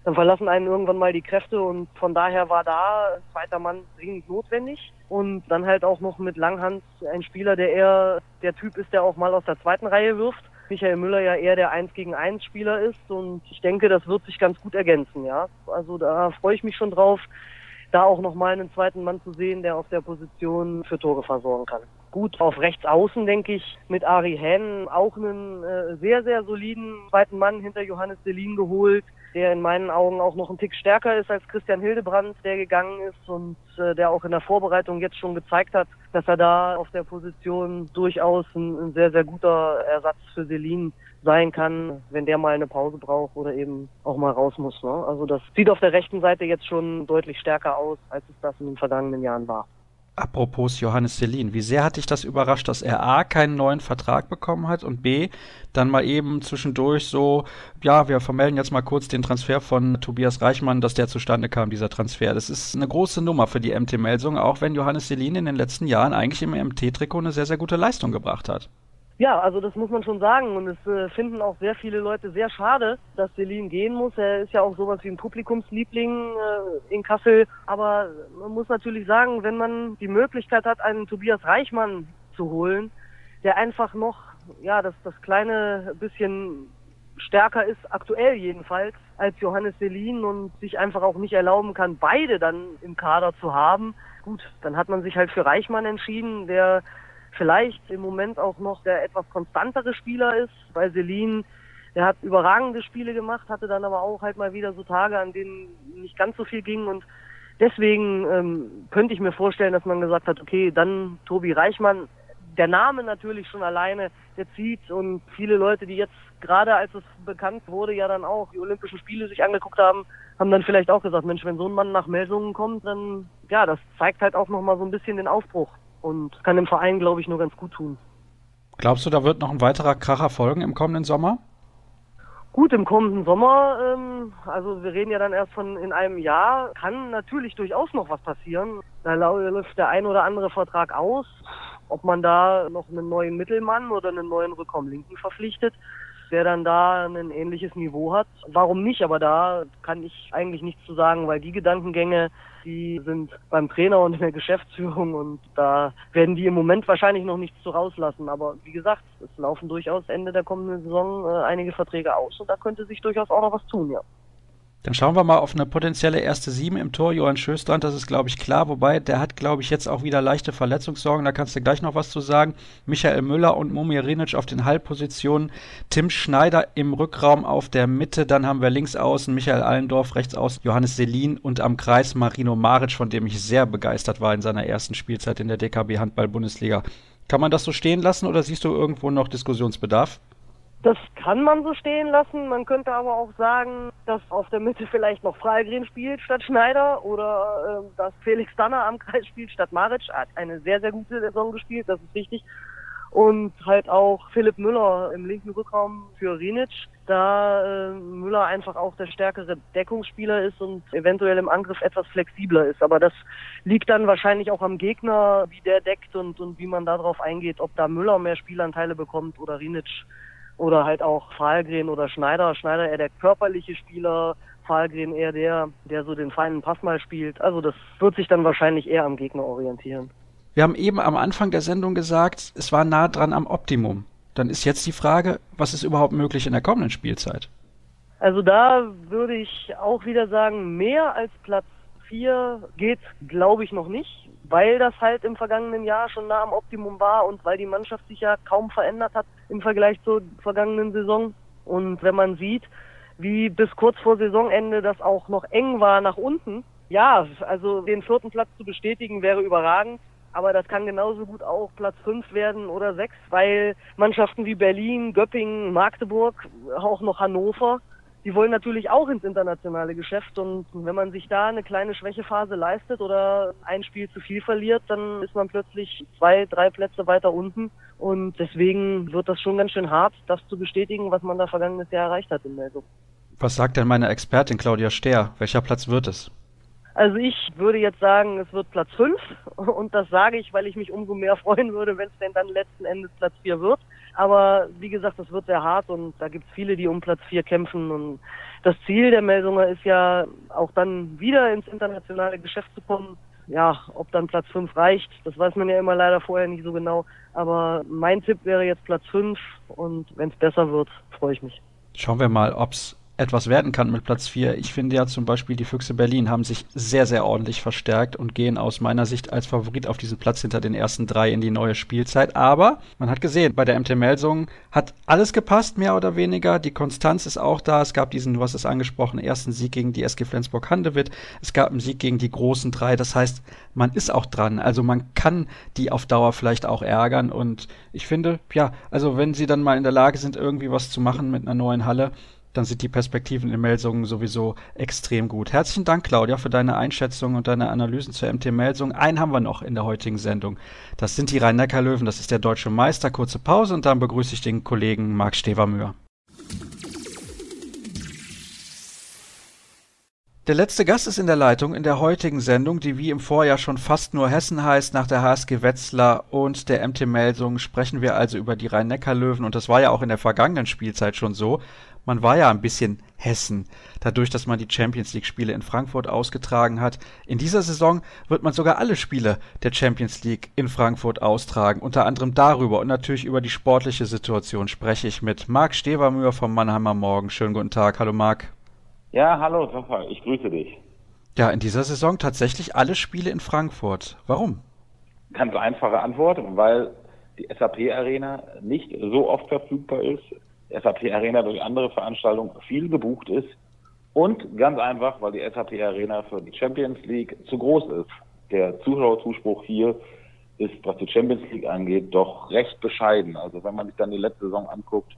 Speaker 3: dann verlassen einen irgendwann mal die Kräfte und von daher war da zweiter Mann dringend notwendig und dann halt auch noch mit Langhans ein Spieler, der eher der Typ ist, der auch mal aus der zweiten Reihe wirft. Michael Müller ja eher der 1 gegen 1 Spieler ist und ich denke, das wird sich ganz gut ergänzen, ja. Also da freue ich mich schon drauf, da auch nochmal einen zweiten Mann zu sehen, der auf der Position für Tore versorgen kann. Gut, auf rechts außen denke ich mit Ari Hen auch einen äh, sehr, sehr soliden zweiten Mann hinter Johannes Selin geholt der in meinen Augen auch noch ein Tick stärker ist als Christian Hildebrand, der gegangen ist und äh, der auch in der Vorbereitung jetzt schon gezeigt hat, dass er da auf der Position durchaus ein, ein sehr, sehr guter Ersatz für Selin sein kann, wenn der mal eine Pause braucht oder eben auch mal raus muss. Ne? Also das sieht auf der rechten Seite jetzt schon deutlich stärker aus, als es das in den vergangenen Jahren war.
Speaker 1: Apropos Johannes Selin, wie sehr hat dich das überrascht, dass er A keinen neuen Vertrag bekommen hat und B dann mal eben zwischendurch so, ja, wir vermelden jetzt mal kurz den Transfer von Tobias Reichmann, dass der zustande kam, dieser Transfer. Das ist eine große Nummer für die MT-Melsung, auch wenn Johannes Selin in den letzten Jahren eigentlich im MT-Trikot eine sehr, sehr gute Leistung gebracht hat.
Speaker 3: Ja, also das muss man schon sagen und es äh, finden auch sehr viele Leute sehr schade, dass Selin gehen muss. Er ist ja auch sowas wie ein Publikumsliebling äh, in Kassel, aber man muss natürlich sagen, wenn man die Möglichkeit hat, einen Tobias Reichmann zu holen, der einfach noch, ja, das, das kleine bisschen stärker ist, aktuell jedenfalls, als Johannes Selin und sich einfach auch nicht erlauben kann, beide dann im Kader zu haben. Gut, dann hat man sich halt für Reichmann entschieden, der vielleicht im Moment auch noch der etwas konstantere Spieler ist, weil Selin, der hat überragende Spiele gemacht, hatte dann aber auch halt mal wieder so Tage, an denen nicht ganz so viel ging und deswegen ähm, könnte ich mir vorstellen, dass man gesagt hat, okay, dann Tobi Reichmann, der Name natürlich schon alleine, der zieht und viele Leute, die jetzt gerade als es bekannt wurde, ja dann auch die Olympischen Spiele sich angeguckt haben, haben dann vielleicht auch gesagt, Mensch, wenn so ein Mann nach Melsungen kommt, dann, ja, das zeigt halt auch nochmal so ein bisschen den Aufbruch und kann dem Verein, glaube ich, nur ganz gut tun.
Speaker 1: Glaubst du, da wird noch ein weiterer Kracher folgen im kommenden Sommer?
Speaker 3: Gut, im kommenden Sommer, ähm, also wir reden ja dann erst von in einem Jahr, kann natürlich durchaus noch was passieren. Da läuft der ein oder andere Vertrag aus. Ob man da noch einen neuen Mittelmann oder einen neuen Rückraumlinken verpflichtet, der dann da ein ähnliches Niveau hat. Warum nicht? Aber da kann ich eigentlich nichts zu sagen, weil die Gedankengänge, die sind beim Trainer und in der Geschäftsführung und da werden die im Moment wahrscheinlich noch nichts zu rauslassen. Aber wie gesagt, es laufen durchaus Ende der kommenden Saison äh, einige Verträge aus und da könnte sich durchaus auch noch was tun, ja.
Speaker 1: Dann schauen wir mal auf eine potenzielle erste Sieben im Tor. Johann Schöstrand, das ist, glaube ich, klar. Wobei, der hat, glaube ich, jetzt auch wieder leichte Verletzungssorgen. Da kannst du gleich noch was zu sagen. Michael Müller und Momir Rinic auf den Halbpositionen. Tim Schneider im Rückraum auf der Mitte. Dann haben wir links außen Michael Allendorf, rechts außen Johannes Selin und am Kreis Marino Maric, von dem ich sehr begeistert war in seiner ersten Spielzeit in der DKB Handball-Bundesliga. Kann man das so stehen lassen oder siehst du irgendwo noch Diskussionsbedarf?
Speaker 3: Das kann man so stehen lassen. Man könnte aber auch sagen, dass auf der Mitte vielleicht noch Freigren spielt statt Schneider oder äh, dass Felix Danner am Kreis spielt statt Maric. Hat eine sehr, sehr gute Saison gespielt, das ist richtig. Und halt auch Philipp Müller im linken Rückraum für Rinic, da äh, Müller einfach auch der stärkere Deckungsspieler ist und eventuell im Angriff etwas flexibler ist. Aber das liegt dann wahrscheinlich auch am Gegner, wie der deckt und, und wie man darauf eingeht, ob da Müller mehr Spielanteile bekommt oder Rinic oder halt auch Fahlgren oder Schneider. Schneider eher der körperliche Spieler, Fahlgren eher der, der so den feinen Pass mal spielt. Also das wird sich dann wahrscheinlich eher am Gegner orientieren.
Speaker 1: Wir haben eben am Anfang der Sendung gesagt, es war nah dran am Optimum. Dann ist jetzt die Frage, was ist überhaupt möglich in der kommenden Spielzeit?
Speaker 3: Also da würde ich auch wieder sagen, mehr als Platz 4 geht, glaube ich, noch nicht weil das halt im vergangenen Jahr schon nah am Optimum war und weil die Mannschaft sich ja kaum verändert hat im Vergleich zur vergangenen Saison. Und wenn man sieht, wie bis kurz vor Saisonende das auch noch eng war nach unten, ja, also den vierten Platz zu bestätigen wäre überragend. Aber das kann genauso gut auch Platz 5 werden oder 6, weil Mannschaften wie Berlin, Göppingen, Magdeburg, auch noch Hannover die wollen natürlich auch ins internationale Geschäft und wenn man sich da eine kleine Schwächephase leistet oder ein Spiel zu viel verliert, dann ist man plötzlich zwei, drei Plätze weiter unten und deswegen wird das schon ganz schön hart, das zu bestätigen, was man da vergangenes Jahr erreicht hat in Meldung.
Speaker 1: Was sagt denn meine Expertin Claudia Stehr? Welcher Platz wird es?
Speaker 3: Also ich würde jetzt sagen, es wird Platz 5 und das sage ich, weil ich mich umso mehr [laughs] freuen würde, wenn es denn dann letzten Endes Platz 4 wird. Aber wie gesagt, das wird sehr hart und da gibt es viele, die um Platz 4 kämpfen und das Ziel der Melsunger ist ja auch dann wieder ins internationale Geschäft zu kommen. Ja, ob dann Platz 5 reicht, das weiß man ja immer leider vorher nicht so genau. Aber mein Tipp wäre jetzt Platz 5 und wenn es besser wird, freue ich mich.
Speaker 1: Schauen wir mal, ob es etwas werden kann mit Platz 4. Ich finde ja zum Beispiel, die Füchse Berlin haben sich sehr, sehr ordentlich verstärkt und gehen aus meiner Sicht als Favorit auf diesen Platz hinter den ersten drei in die neue Spielzeit. Aber man hat gesehen, bei der MT Melsung hat alles gepasst, mehr oder weniger. Die Konstanz ist auch da. Es gab diesen, du hast es angesprochen, ersten Sieg gegen die SG Flensburg-Handewitt. Es gab einen Sieg gegen die großen drei. Das heißt, man ist auch dran. Also man kann die auf Dauer vielleicht auch ärgern. Und ich finde, ja, also wenn sie dann mal in der Lage sind, irgendwie was zu machen mit einer neuen Halle, dann sind die Perspektiven in Melsungen sowieso extrem gut. Herzlichen Dank, Claudia, für deine Einschätzung und deine Analysen zur MT Melsung. Einen haben wir noch in der heutigen Sendung. Das sind die Rhein-Neckar-Löwen, das ist der deutsche Meister. Kurze Pause und dann begrüße ich den Kollegen Marc Stevermühr. Der letzte Gast ist in der Leitung in der heutigen Sendung, die wie im Vorjahr schon fast nur Hessen heißt. Nach der HSG Wetzlar und der MT Melsung sprechen wir also über die Rhein-Neckar-Löwen und das war ja auch in der vergangenen Spielzeit schon so man war ja ein bisschen Hessen, dadurch, dass man die Champions League Spiele in Frankfurt ausgetragen hat. In dieser Saison wird man sogar alle Spiele der Champions League in Frankfurt austragen. Unter anderem darüber und natürlich über die sportliche Situation spreche ich mit Marc Stevermüher vom Mannheimer Morgen. Schönen guten Tag. Hallo Marc.
Speaker 4: Ja, hallo Rafa, ich grüße dich.
Speaker 1: Ja, in dieser Saison tatsächlich alle Spiele in Frankfurt. Warum?
Speaker 4: Ganz einfache Antwort, weil die SAP Arena nicht so oft verfügbar ist, SAP Arena durch andere Veranstaltungen viel gebucht ist und ganz einfach, weil die SAP Arena für die Champions League zu groß ist. Der Zuschauerzuspruch hier ist, was die Champions League angeht, doch recht bescheiden. Also wenn man sich dann die letzte Saison anguckt,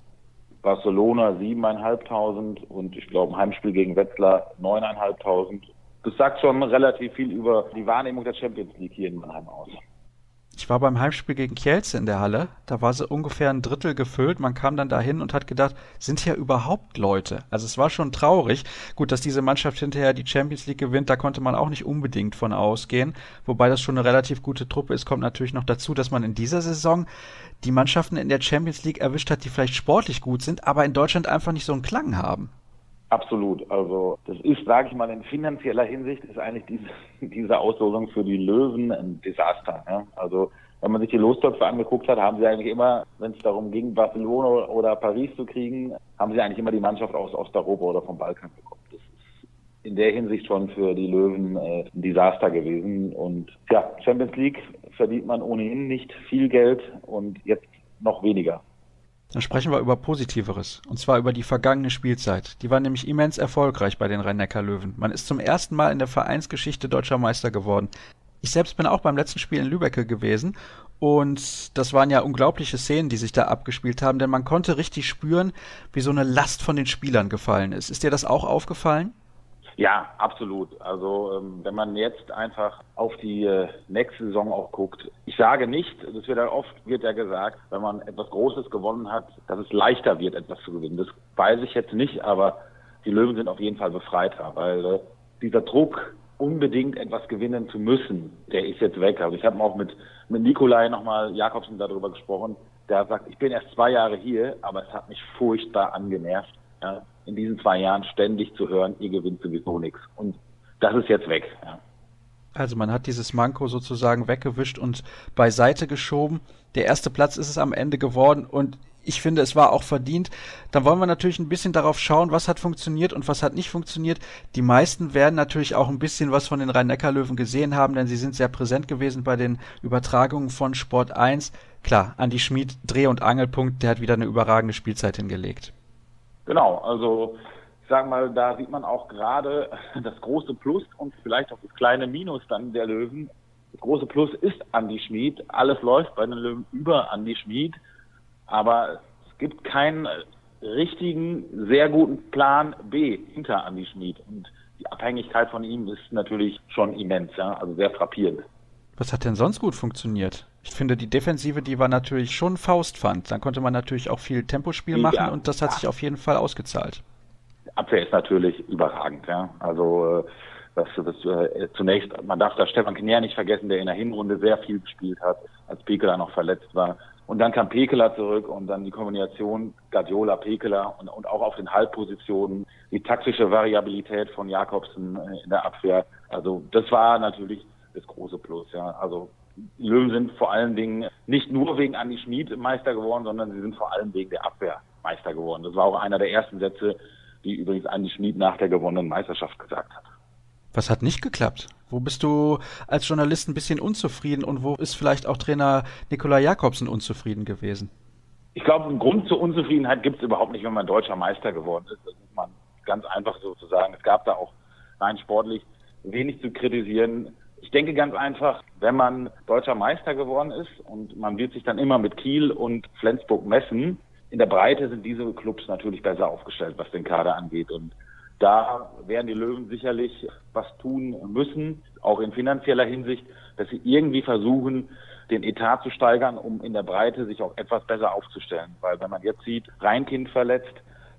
Speaker 4: Barcelona 7.500 und ich glaube ein Heimspiel gegen Wetzlar 9.500. Das sagt schon relativ viel über die Wahrnehmung der Champions League hier in Mannheim aus.
Speaker 1: Ich war beim Heimspiel gegen Kielce in der Halle. Da war sie ungefähr ein Drittel gefüllt. Man kam dann dahin und hat gedacht, sind hier überhaupt Leute? Also es war schon traurig. Gut, dass diese Mannschaft hinterher die Champions League gewinnt, da konnte man auch nicht unbedingt von ausgehen. Wobei das schon eine relativ gute Truppe ist, kommt natürlich noch dazu, dass man in dieser Saison die Mannschaften in der Champions League erwischt hat, die vielleicht sportlich gut sind, aber in Deutschland einfach nicht so einen Klang haben.
Speaker 4: Absolut. Also das ist, sage ich mal, in finanzieller Hinsicht ist eigentlich diese, [laughs] diese Auslosung für die Löwen ein Desaster. Ja? Also wenn man sich die Lostöpfe angeguckt hat, haben sie eigentlich immer, wenn es darum ging, Barcelona oder Paris zu kriegen, haben sie eigentlich immer die Mannschaft aus Osteuropa oder vom Balkan bekommen. Das ist in der Hinsicht schon für die Löwen äh, ein Desaster gewesen. Und ja, Champions League verdient man ohnehin nicht viel Geld und jetzt noch weniger.
Speaker 1: Dann sprechen wir über Positiveres, und zwar über die vergangene Spielzeit. Die war nämlich immens erfolgreich bei den Rhein-Neckar-Löwen. Man ist zum ersten Mal in der Vereinsgeschichte deutscher Meister geworden. Ich selbst bin auch beim letzten Spiel in Lübecke gewesen und das waren ja unglaubliche Szenen, die sich da abgespielt haben, denn man konnte richtig spüren, wie so eine Last von den Spielern gefallen ist. Ist dir das auch aufgefallen?
Speaker 4: Ja, absolut. Also ähm, wenn man jetzt einfach auf die äh, nächste Saison auch guckt, ich sage nicht, das wird ja oft wird ja gesagt, wenn man etwas Großes gewonnen hat, dass es leichter wird, etwas zu gewinnen. Das weiß ich jetzt nicht, aber die Löwen sind auf jeden Fall befreiter, weil äh, dieser Druck, unbedingt etwas gewinnen zu müssen, der ist jetzt weg. Also ich habe auch mit, mit Nikolai nochmal Jakobsen darüber gesprochen, der sagt, ich bin erst zwei Jahre hier, aber es hat mich furchtbar angenervt ja, in diesen zwei Jahren ständig zu hören, ihr gewinnt sowieso nichts. Und das ist jetzt weg. Ja.
Speaker 1: Also man hat dieses Manko sozusagen weggewischt und beiseite geschoben. Der erste Platz ist es am Ende geworden und ich finde, es war auch verdient. Dann wollen wir natürlich ein bisschen darauf schauen, was hat funktioniert und was hat nicht funktioniert. Die meisten werden natürlich auch ein bisschen was von den Rhein-Neckar-Löwen gesehen haben, denn sie sind sehr präsent gewesen bei den Übertragungen von Sport 1. Klar, Andi Schmid, Dreh- und Angelpunkt, der hat wieder eine überragende Spielzeit hingelegt.
Speaker 4: Genau, also ich sage mal, da sieht man auch gerade [laughs] das große Plus und vielleicht auch das kleine Minus dann der Löwen. Das große Plus ist Andy Schmid. Alles läuft bei den Löwen über Andy Schmid. Aber es gibt keinen richtigen, sehr guten Plan B hinter Andy Schmid. Und die Abhängigkeit von ihm ist natürlich schon immens, ja, also sehr frappierend.
Speaker 1: Was hat denn sonst gut funktioniert? Ich finde, die Defensive, die war natürlich schon Faustpfand. Dann konnte man natürlich auch viel Tempospiel machen ja, und das hat ja. sich auf jeden Fall ausgezahlt.
Speaker 4: Die Abwehr ist natürlich überragend. Ja. Also äh, das, das äh, zunächst, man darf da Stefan Knär nicht vergessen, der in der Hinrunde sehr viel gespielt hat, als Pekeler noch verletzt war. Und dann kam Pekeler zurück und dann die Kombination Guardiola, Pekeler und, und auch auf den Halbpositionen, die taktische Variabilität von Jakobsen äh, in der Abwehr. Also das war natürlich das große Plus. Ja. Also Löwen sind vor allen Dingen nicht nur wegen Andi Schmid Meister geworden, sondern sie sind vor allem wegen der Abwehr Meister geworden. Das war auch einer der ersten Sätze, die übrigens Andi Schmid nach der gewonnenen Meisterschaft gesagt hat.
Speaker 1: Was hat nicht geklappt? Wo bist du als Journalist ein bisschen unzufrieden und wo ist vielleicht auch Trainer Nikola Jakobsen unzufrieden gewesen?
Speaker 4: Ich glaube, einen Grund zur Unzufriedenheit gibt es überhaupt nicht, wenn man deutscher Meister geworden ist. Das muss man ganz einfach so zu sagen. Es gab da auch rein sportlich wenig zu kritisieren. Ich denke ganz einfach, wenn man deutscher Meister geworden ist und man wird sich dann immer mit Kiel und Flensburg messen, in der Breite sind diese Clubs natürlich besser aufgestellt, was den Kader angeht. Und da werden die Löwen sicherlich was tun müssen, auch in finanzieller Hinsicht, dass sie irgendwie versuchen, den Etat zu steigern, um in der Breite sich auch etwas besser aufzustellen. Weil wenn man jetzt sieht, Reinkind verletzt,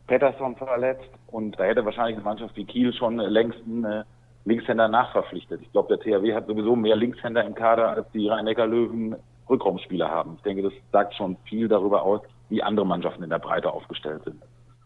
Speaker 4: Pettersson verletzt und da hätte wahrscheinlich eine Mannschaft wie Kiel schon längst einen Linkshänder nachverpflichtet. Ich glaube, der THW hat sowieso mehr Linkshänder im Kader, als die Rhein-Neckar-Löwen Rückraumspieler haben. Ich denke, das sagt schon viel darüber aus, wie andere Mannschaften in der Breite aufgestellt sind.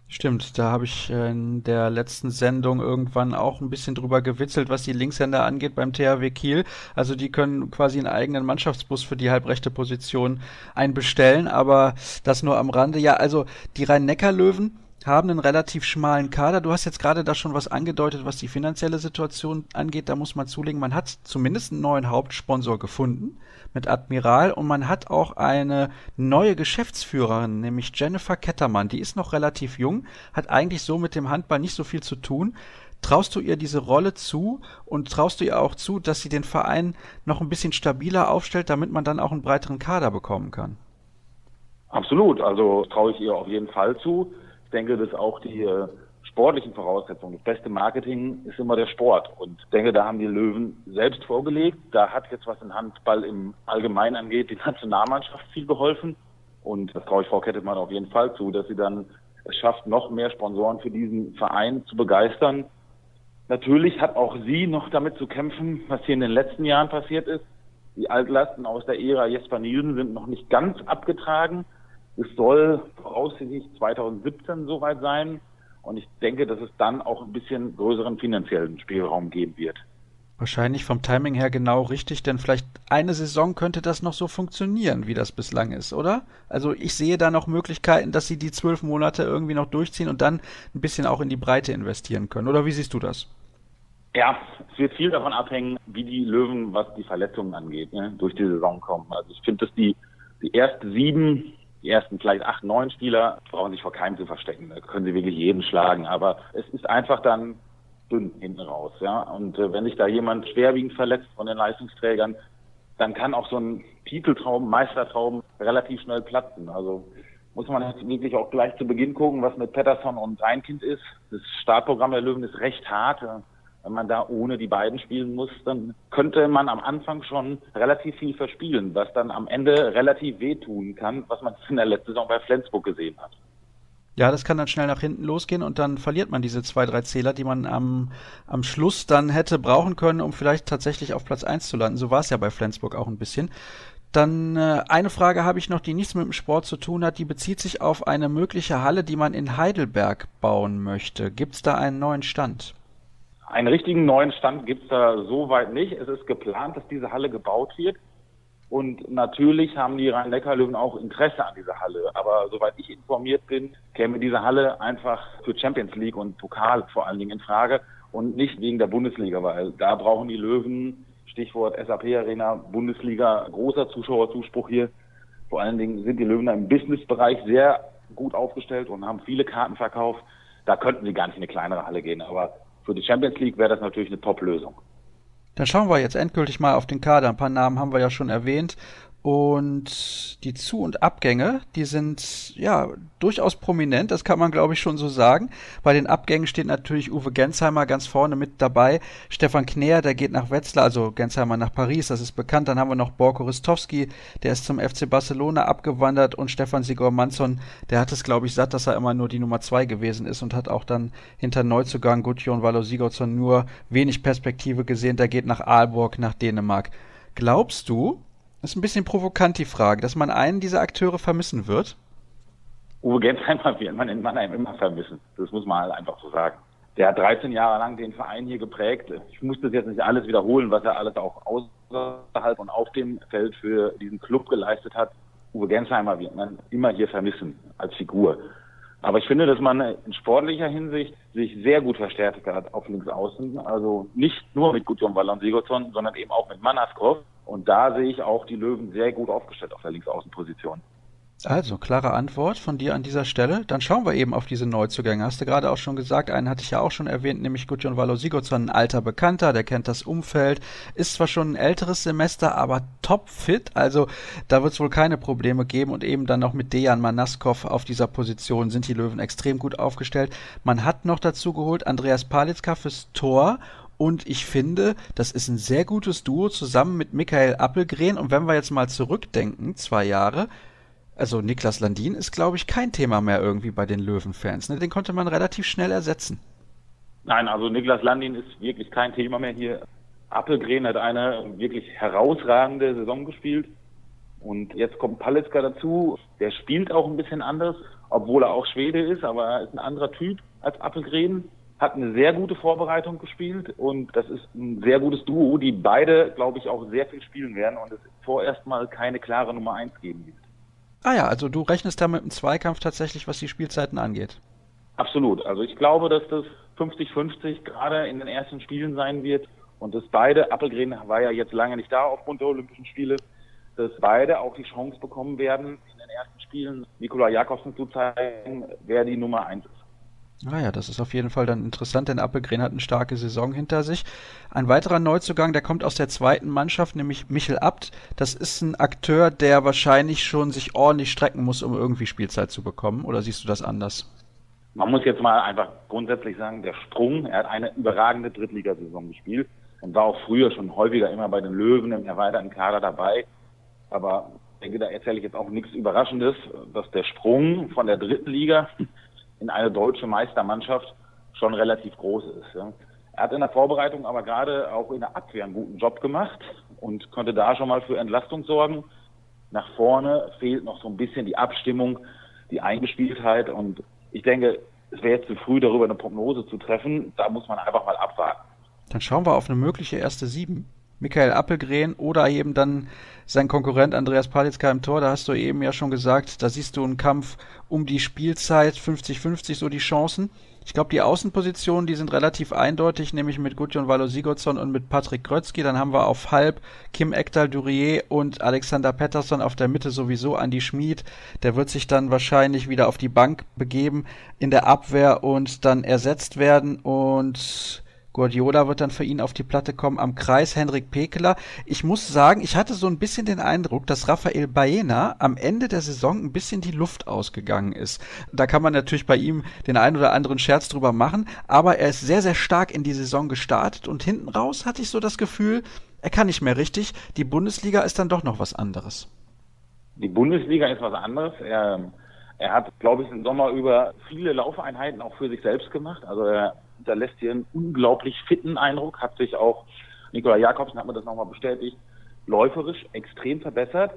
Speaker 1: Stimmt, da habe ich in der letzten Sendung irgendwann auch ein bisschen drüber gewitzelt, was die Linkshänder angeht beim THW Kiel. Also die können quasi einen eigenen Mannschaftsbus für die halbrechte Position einbestellen, aber das nur am Rande. Ja, also die Rhein-Neckar-Löwen haben einen relativ schmalen Kader. Du hast jetzt gerade da schon was angedeutet, was die finanzielle Situation angeht. Da muss man zulegen, man hat zumindest einen neuen Hauptsponsor gefunden mit Admiral und man hat auch eine neue Geschäftsführerin, nämlich Jennifer Kettermann. Die ist noch relativ jung, hat eigentlich so mit dem Handball nicht so viel zu tun. Traust du ihr diese Rolle zu und traust du ihr auch zu, dass sie den Verein noch ein bisschen stabiler aufstellt, damit man dann auch einen breiteren Kader bekommen kann?
Speaker 4: Absolut, also traue ich ihr auf jeden Fall zu. Ich denke, dass auch die äh, sportlichen Voraussetzungen, das beste Marketing ist immer der Sport. Und ich denke, da haben die Löwen selbst vorgelegt. Da hat jetzt, was den Handball im Allgemeinen angeht, die [laughs] Nationalmannschaft viel geholfen. Und das traue ich Frau Kettemann auf jeden Fall zu, dass sie dann es schafft, noch mehr Sponsoren für diesen Verein zu begeistern. Natürlich hat auch sie noch damit zu kämpfen, was hier in den letzten Jahren passiert ist. Die Altlasten aus der Ära Jesper Nielsen sind noch nicht ganz abgetragen. Es soll voraussichtlich 2017 soweit sein. Und ich denke, dass es dann auch ein bisschen größeren finanziellen Spielraum geben wird.
Speaker 1: Wahrscheinlich vom Timing her genau richtig, denn vielleicht eine Saison könnte das noch so funktionieren, wie das bislang ist, oder? Also ich sehe da noch Möglichkeiten, dass sie die zwölf Monate irgendwie noch durchziehen und dann ein bisschen auch in die Breite investieren können. Oder wie siehst du das?
Speaker 4: Ja, es wird viel davon abhängen, wie die Löwen, was die Verletzungen angeht, ne, durch die Saison kommen. Also ich finde, dass die, die ersten sieben, die ersten vielleicht acht, neun Spieler brauchen sich vor keinem zu verstecken. Da können sie wirklich jeden schlagen. Aber es ist einfach dann dünn hinten raus. Ja? Und äh, wenn sich da jemand schwerwiegend verletzt von den Leistungsträgern, dann kann auch so ein Titeltraum, Meistertraum relativ schnell platzen. Also muss man jetzt wirklich auch gleich zu Beginn gucken, was mit Pettersson und Reinkind ist. Das Startprogramm der Löwen ist recht hart. Wenn man da ohne die beiden spielen muss, dann könnte man am Anfang schon relativ viel verspielen, was dann am Ende relativ wehtun kann, was man in der letzten Saison bei Flensburg gesehen hat.
Speaker 1: Ja, das kann dann schnell nach hinten losgehen und dann verliert man diese zwei, drei Zähler, die man am, am Schluss dann hätte brauchen können, um vielleicht tatsächlich auf Platz eins zu landen. So war es ja bei Flensburg auch ein bisschen. Dann äh, eine Frage habe ich noch, die nichts mit dem Sport zu tun hat. Die bezieht sich auf eine mögliche Halle, die man in Heidelberg bauen möchte. Gibt es da einen neuen Stand?
Speaker 4: Einen richtigen neuen Stand gibt es da soweit nicht. Es ist geplant, dass diese Halle gebaut wird. Und natürlich haben die Rhein-Neckar-Löwen auch Interesse an dieser Halle. Aber soweit ich informiert bin, käme diese Halle einfach für Champions League und Pokal vor allen Dingen in Frage und nicht wegen der Bundesliga, weil da brauchen die Löwen, Stichwort SAP Arena, Bundesliga, großer Zuschauerzuspruch hier. Vor allen Dingen sind die Löwen im Businessbereich sehr gut aufgestellt und haben viele Karten verkauft. Da könnten sie gar nicht in eine kleinere Halle gehen. Aber für die Champions League wäre das natürlich eine Top-Lösung.
Speaker 1: Dann schauen wir jetzt endgültig mal auf den Kader. Ein paar Namen haben wir ja schon erwähnt. Und die Zu- und Abgänge, die sind ja durchaus prominent, das kann man glaube ich schon so sagen. Bei den Abgängen steht natürlich Uwe Gensheimer ganz vorne mit dabei. Stefan Kner, der geht nach Wetzlar, also Gensheimer nach Paris, das ist bekannt. Dann haben wir noch Borko Ristowski, der ist zum FC Barcelona abgewandert und Stefan Sigor Manson, der hat es glaube ich satt, dass er immer nur die Nummer zwei gewesen ist und hat auch dann hinter Neuzugang Gudjon Valo Sigurdsson nur wenig Perspektive gesehen. Der geht nach Aalborg, nach Dänemark. Glaubst du, das ist ein bisschen provokant die Frage, dass man einen dieser Akteure vermissen wird?
Speaker 4: Uwe Gensheimer [laughs] wird man in Mannheim immer vermissen. Das muss man halt einfach so sagen. Der hat 13 Jahre lang den Verein hier geprägt. Ich muss das jetzt nicht alles wiederholen, was er alles auch außerhalb und auf dem Feld für diesen Club geleistet hat. Uwe Gensheimer wird man immer hier vermissen als Figur. Aber ich finde, dass man in sportlicher Hinsicht sich sehr gut verstärkt hat auf links außen. Also nicht nur mit Gudjon Wallon Sigurdsson, sondern eben auch mit Manaskov. Und da sehe ich auch die Löwen sehr gut aufgestellt auf der Linksaußenposition.
Speaker 1: Also, klare Antwort von dir an dieser Stelle. Dann schauen wir eben auf diese Neuzugänge. Hast du gerade auch schon gesagt, einen hatte ich ja auch schon erwähnt, nämlich Gudjon Valo Sigurdsson, ein alter Bekannter, der kennt das Umfeld, ist zwar schon ein älteres Semester, aber topfit, also da wird es wohl keine Probleme geben und eben dann noch mit Dejan Manaskov auf dieser Position sind die Löwen extrem gut aufgestellt. Man hat noch dazu geholt Andreas Palitzka fürs Tor und ich finde, das ist ein sehr gutes Duo zusammen mit Michael Appelgren. Und wenn wir jetzt mal zurückdenken, zwei Jahre, also Niklas Landin ist, glaube ich, kein Thema mehr irgendwie bei den Löwenfans. Ne? Den konnte man relativ schnell ersetzen.
Speaker 4: Nein, also Niklas Landin ist wirklich kein Thema mehr hier. Appelgren hat eine wirklich herausragende Saison gespielt. Und jetzt kommt Palitzka dazu. Der spielt auch ein bisschen anders, obwohl er auch Schwede ist, aber er ist ein anderer Typ als Appelgren hat eine sehr gute Vorbereitung gespielt und das ist ein sehr gutes Duo, die beide, glaube ich, auch sehr viel spielen werden und es vorerst mal keine klare Nummer eins geben wird.
Speaker 1: Ah ja, also du rechnest da mit einem Zweikampf tatsächlich, was die Spielzeiten angeht.
Speaker 4: Absolut. Also ich glaube, dass das 50-50 gerade in den ersten Spielen sein wird und dass beide, Appelgren war ja jetzt lange nicht da aufgrund der Olympischen Spiele, dass beide auch die Chance bekommen werden, in den ersten Spielen Nikola Jakobsen zu zeigen, wer die Nummer eins ist.
Speaker 1: Naja, ah das ist auf jeden Fall dann interessant, denn Appelgren hat eine starke Saison hinter sich. Ein weiterer Neuzugang, der kommt aus der zweiten Mannschaft, nämlich Michel Abt. Das ist ein Akteur, der wahrscheinlich schon sich ordentlich strecken muss, um irgendwie Spielzeit zu bekommen. Oder siehst du das anders?
Speaker 4: Man muss jetzt mal einfach grundsätzlich sagen, der Sprung, er hat eine überragende Drittligasaison gespielt und war auch früher schon häufiger immer bei den Löwen im erweiterten Kader dabei. Aber ich denke, da erzähle ich jetzt auch nichts Überraschendes, dass der Sprung von der dritten Liga in eine deutsche Meistermannschaft schon relativ groß ist. Ja. Er hat in der Vorbereitung aber gerade auch in der Abwehr einen guten Job gemacht und konnte da schon mal für Entlastung sorgen. Nach vorne fehlt noch so ein bisschen die Abstimmung, die Eingespieltheit und ich denke, es wäre jetzt zu früh, darüber eine Prognose zu treffen. Da muss man einfach mal abwarten.
Speaker 1: Dann schauen wir auf eine mögliche erste Sieben. Michael Appelgren oder eben dann sein Konkurrent Andreas Palitzka im Tor. Da hast du eben ja schon gesagt, da siehst du einen Kampf um die Spielzeit, 50-50 so die Chancen. Ich glaube, die Außenpositionen, die sind relativ eindeutig, nämlich mit Gudjon Valo Sigurdsson und mit Patrick Grötzky. Dann haben wir auf halb Kim Ekdal Durier und Alexander Pettersson auf der Mitte sowieso Andy Schmid. Der wird sich dann wahrscheinlich wieder auf die Bank begeben in der Abwehr und dann ersetzt werden und Guardiola wird dann für ihn auf die Platte kommen. Am Kreis Henrik Pekeler. Ich muss sagen, ich hatte so ein bisschen den Eindruck, dass Rafael Baena am Ende der Saison ein bisschen die Luft ausgegangen ist. Da kann man natürlich bei ihm den einen oder anderen Scherz drüber machen, aber er ist sehr, sehr stark in die Saison gestartet und hinten raus hatte ich so das Gefühl, er kann nicht mehr richtig. Die Bundesliga ist dann doch noch was anderes.
Speaker 4: Die Bundesliga ist was anderes. Er, er hat, glaube ich, im Sommer über viele Laufeinheiten auch für sich selbst gemacht. Also er da lässt hier einen unglaublich fitten Eindruck, hat sich auch, Nikola Jakobsen hat mir das nochmal bestätigt, läuferisch extrem verbessert.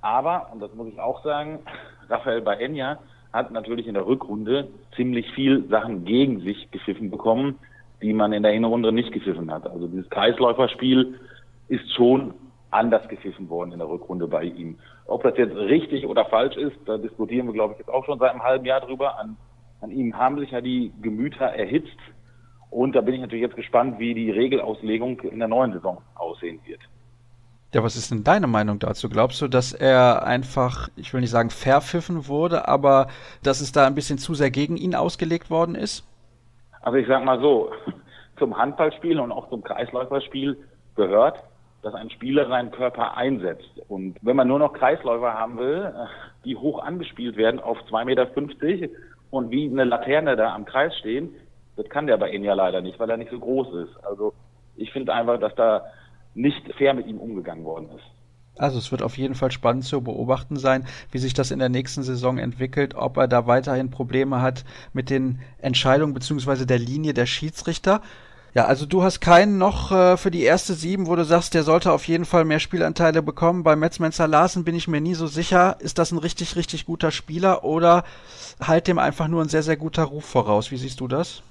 Speaker 4: Aber, und das muss ich auch sagen, [laughs] Rafael Baenya hat natürlich in der Rückrunde ziemlich viel Sachen gegen sich gepfiffen bekommen, die man in der Hinrunde nicht gepfiffen hat. Also dieses Kreisläuferspiel ist schon anders gepfiffen worden in der Rückrunde bei ihm. Ob das jetzt richtig oder falsch ist, da diskutieren wir, glaube ich, jetzt auch schon seit einem halben Jahr drüber. An, an ihm haben sich ja die Gemüter erhitzt. Und da bin ich natürlich jetzt gespannt, wie die Regelauslegung in der neuen Saison aussehen wird.
Speaker 1: Ja, was ist denn deine Meinung dazu? Glaubst du, dass er einfach, ich will nicht sagen verpfiffen wurde, aber dass es da ein bisschen zu sehr gegen ihn ausgelegt worden ist?
Speaker 4: Also ich sag mal so, [laughs] zum Handballspiel und auch zum Kreisläuferspiel gehört, dass ein Spieler seinen Körper einsetzt. Und wenn man nur noch Kreisläufer haben will, die hoch angespielt werden auf 2,50 Meter und wie eine Laterne da am Kreis stehen, das kann der bei Ihnen ja leider nicht, weil er nicht so groß ist. Also ich finde einfach, dass da nicht fair mit ihm umgegangen worden ist.
Speaker 1: Also es wird auf jeden Fall spannend zu beobachten sein, wie sich das in der nächsten Saison entwickelt, ob er da weiterhin Probleme hat mit den Entscheidungen beziehungsweise der Linie der Schiedsrichter. Ja, also du hast keinen noch äh, für die erste sieben, wo du sagst, der sollte auf jeden Fall mehr Spielanteile bekommen. Bei Metzmenzer Larsen bin ich mir nie so sicher, ist das ein richtig, richtig guter Spieler oder halt dem einfach nur ein sehr, sehr guter Ruf voraus. Wie siehst du das?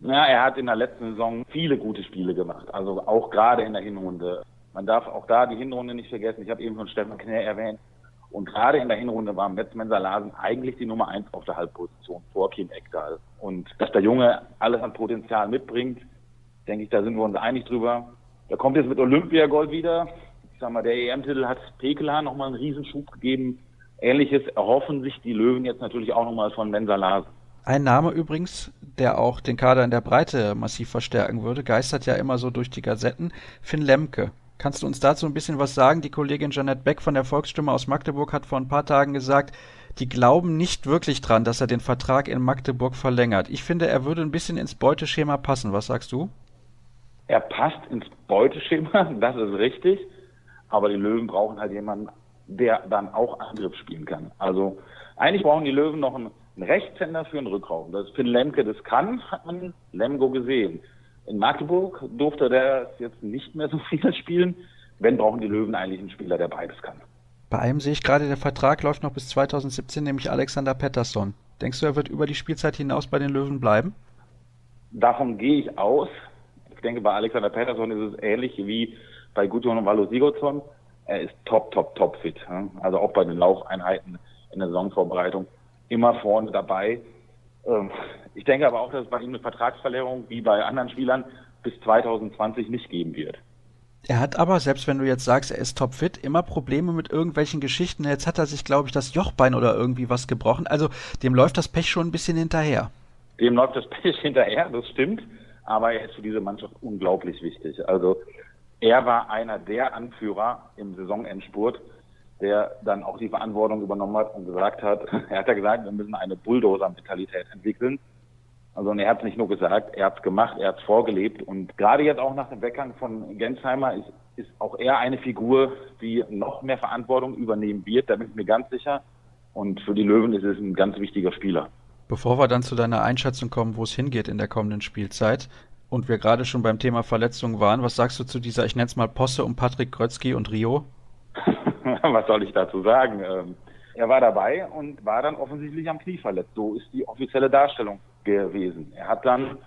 Speaker 4: Ja, er hat in der letzten Saison viele gute Spiele gemacht, also auch gerade in der Hinrunde. Man darf auch da die Hinrunde nicht vergessen. Ich habe eben schon Stefan Knär erwähnt. Und gerade in der Hinrunde war Metzmenser Larsen eigentlich die Nummer eins auf der Halbposition vor Kim Ekdal. Und dass der Junge alles an Potenzial mitbringt, denke ich, da sind wir uns einig drüber. Da kommt jetzt mit Olympiagold wieder. Ich sag mal, der EM-Titel hat Pekela nochmal einen Riesenschub gegeben. Ähnliches erhoffen sich die Löwen jetzt natürlich auch nochmal von Mensa Larsen.
Speaker 1: Ein Name übrigens, der auch den Kader in der Breite massiv verstärken würde, geistert ja immer so durch die Gazetten. Finn Lemke. Kannst du uns dazu ein bisschen was sagen? Die Kollegin Janette Beck von der Volksstimme aus Magdeburg hat vor ein paar Tagen gesagt, die glauben nicht wirklich dran, dass er den Vertrag in Magdeburg verlängert. Ich finde, er würde ein bisschen ins Beuteschema passen. Was sagst du?
Speaker 4: Er passt ins Beuteschema, [laughs] das ist richtig. Aber die Löwen brauchen halt jemanden, der dann auch Angriff spielen kann. Also eigentlich brauchen die Löwen noch einen ein Rechtshänder für einen Rückraum. Das Finn Lemke das kann, hat man Lemgo gesehen. In Magdeburg durfte der jetzt nicht mehr so viel spielen. Wenn brauchen die Löwen eigentlich einen Spieler, der beides kann.
Speaker 1: Bei einem sehe ich gerade, der Vertrag läuft noch bis 2017, nämlich Alexander Pettersson. Denkst du, er wird über die Spielzeit hinaus bei den Löwen bleiben?
Speaker 4: Davon gehe ich aus. Ich denke, bei Alexander Pettersson ist es ähnlich wie bei Gudjon und Valo Sigurdsson. Er ist top, top, top fit. Also auch bei den Laufeinheiten in der Saisonvorbereitung immer vorne dabei. Ähm, ich denke aber auch, dass es bei ihm eine Vertragsverlängerung wie bei anderen Spielern bis 2020 nicht geben wird.
Speaker 1: Er hat aber, selbst wenn du jetzt sagst, er ist topfit, immer Probleme mit irgendwelchen Geschichten. Jetzt hat er sich, glaube ich, das Jochbein oder irgendwie was gebrochen. Also dem läuft das Pech schon ein bisschen hinterher.
Speaker 4: dem läuft das [laughs] Pech hinterher, das stimmt, aber er ist für diese Mannschaft unglaublich wichtig. Also er war einer der Anführer im Saisonendspurt, der dann auch die Verantwortung übernommen hat und gesagt hat, [laughs] er hat ja gesagt, wir müssen eine Bulldozer-Mentalität entwickeln. Also und er hat es nicht nur gesagt, er hat es gemacht, er hat es vorgelebt und gerade jetzt auch nach dem Weggang von Gensheimer ist, ist auch er eine Figur, die noch mehr Verantwortung übernehmen wird, da bin ich mir ganz sicher. Und für die Löwen ist es ein ganz wichtiger Spieler.
Speaker 1: Bevor wir dann zu deiner Einschätzung kommen, wo es hingeht in der kommenden Spielzeit, und wir gerade schon beim Thema Verletzungen waren, was sagst du zu dieser, ich nenne es mal Posse um Patrick Grötzky und Rio? [laughs]
Speaker 4: was soll ich dazu sagen? Ähm, er war dabei und war dann offensichtlich am Knie verletzt. So ist die offizielle Darstellung gewesen. Er hat dann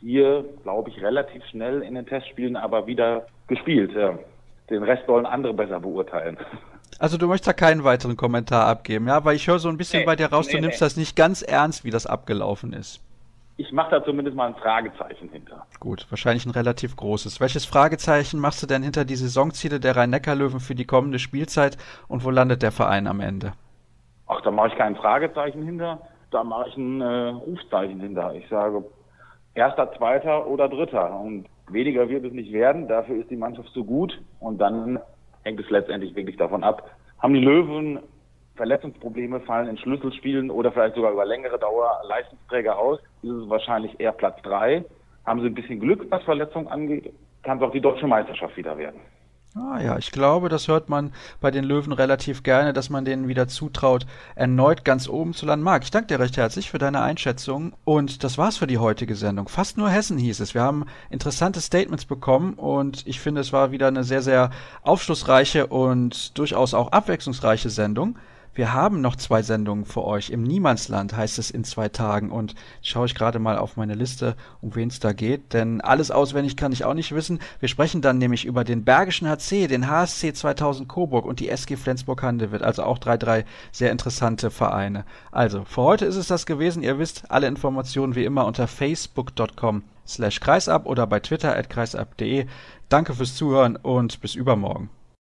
Speaker 4: hier, glaube ich, relativ schnell in den Testspielen aber wieder gespielt. Den Rest sollen andere besser beurteilen. [laughs]
Speaker 1: Also du möchtest da keinen weiteren Kommentar abgeben, ja? Weil ich höre so ein bisschen nee, bei dir raus, nee, du nimmst nee. das nicht ganz ernst, wie das abgelaufen ist.
Speaker 4: Ich mache da zumindest mal ein Fragezeichen hinter.
Speaker 1: Gut, wahrscheinlich ein relativ großes. Welches Fragezeichen machst du denn hinter die Saisonziele der Rhein-Neckar-Löwen für die kommende Spielzeit und wo landet der Verein am Ende?
Speaker 4: Ach, da mache ich kein Fragezeichen hinter, da mache ich ein äh, Rufzeichen hinter. Ich sage erster, zweiter oder dritter. Und weniger wird es nicht werden, dafür ist die Mannschaft so gut und dann hängt es letztendlich wirklich davon ab. Haben die Löwen Verletzungsprobleme fallen in Schlüsselspielen oder vielleicht sogar über längere Dauer Leistungsträger aus, ist es wahrscheinlich eher Platz drei. Haben sie ein bisschen Glück, was Verletzungen angeht, kann es auch die deutsche Meisterschaft wieder werden.
Speaker 1: Ah ja, ich glaube, das hört man bei den Löwen relativ gerne, dass man denen wieder zutraut, erneut ganz oben zu landen. Marc, ich danke dir recht herzlich für deine Einschätzung. Und das war's für die heutige Sendung. Fast nur Hessen hieß es. Wir haben interessante Statements bekommen und ich finde, es war wieder eine sehr, sehr aufschlussreiche und durchaus auch abwechslungsreiche Sendung. Wir haben noch zwei Sendungen für euch. Im Niemandsland heißt es in zwei Tagen. Und schaue ich gerade mal auf meine Liste, um wen es da geht. Denn alles auswendig kann ich auch nicht wissen. Wir sprechen dann nämlich über den Bergischen HC, den HSC 2000 Coburg und die SG Flensburg-Handewitt. Also auch drei, drei sehr interessante Vereine. Also, für heute ist es das gewesen. Ihr wisst, alle Informationen wie immer unter facebook.com slash kreisab oder bei twitter at kreisab.de. Danke fürs Zuhören und bis übermorgen.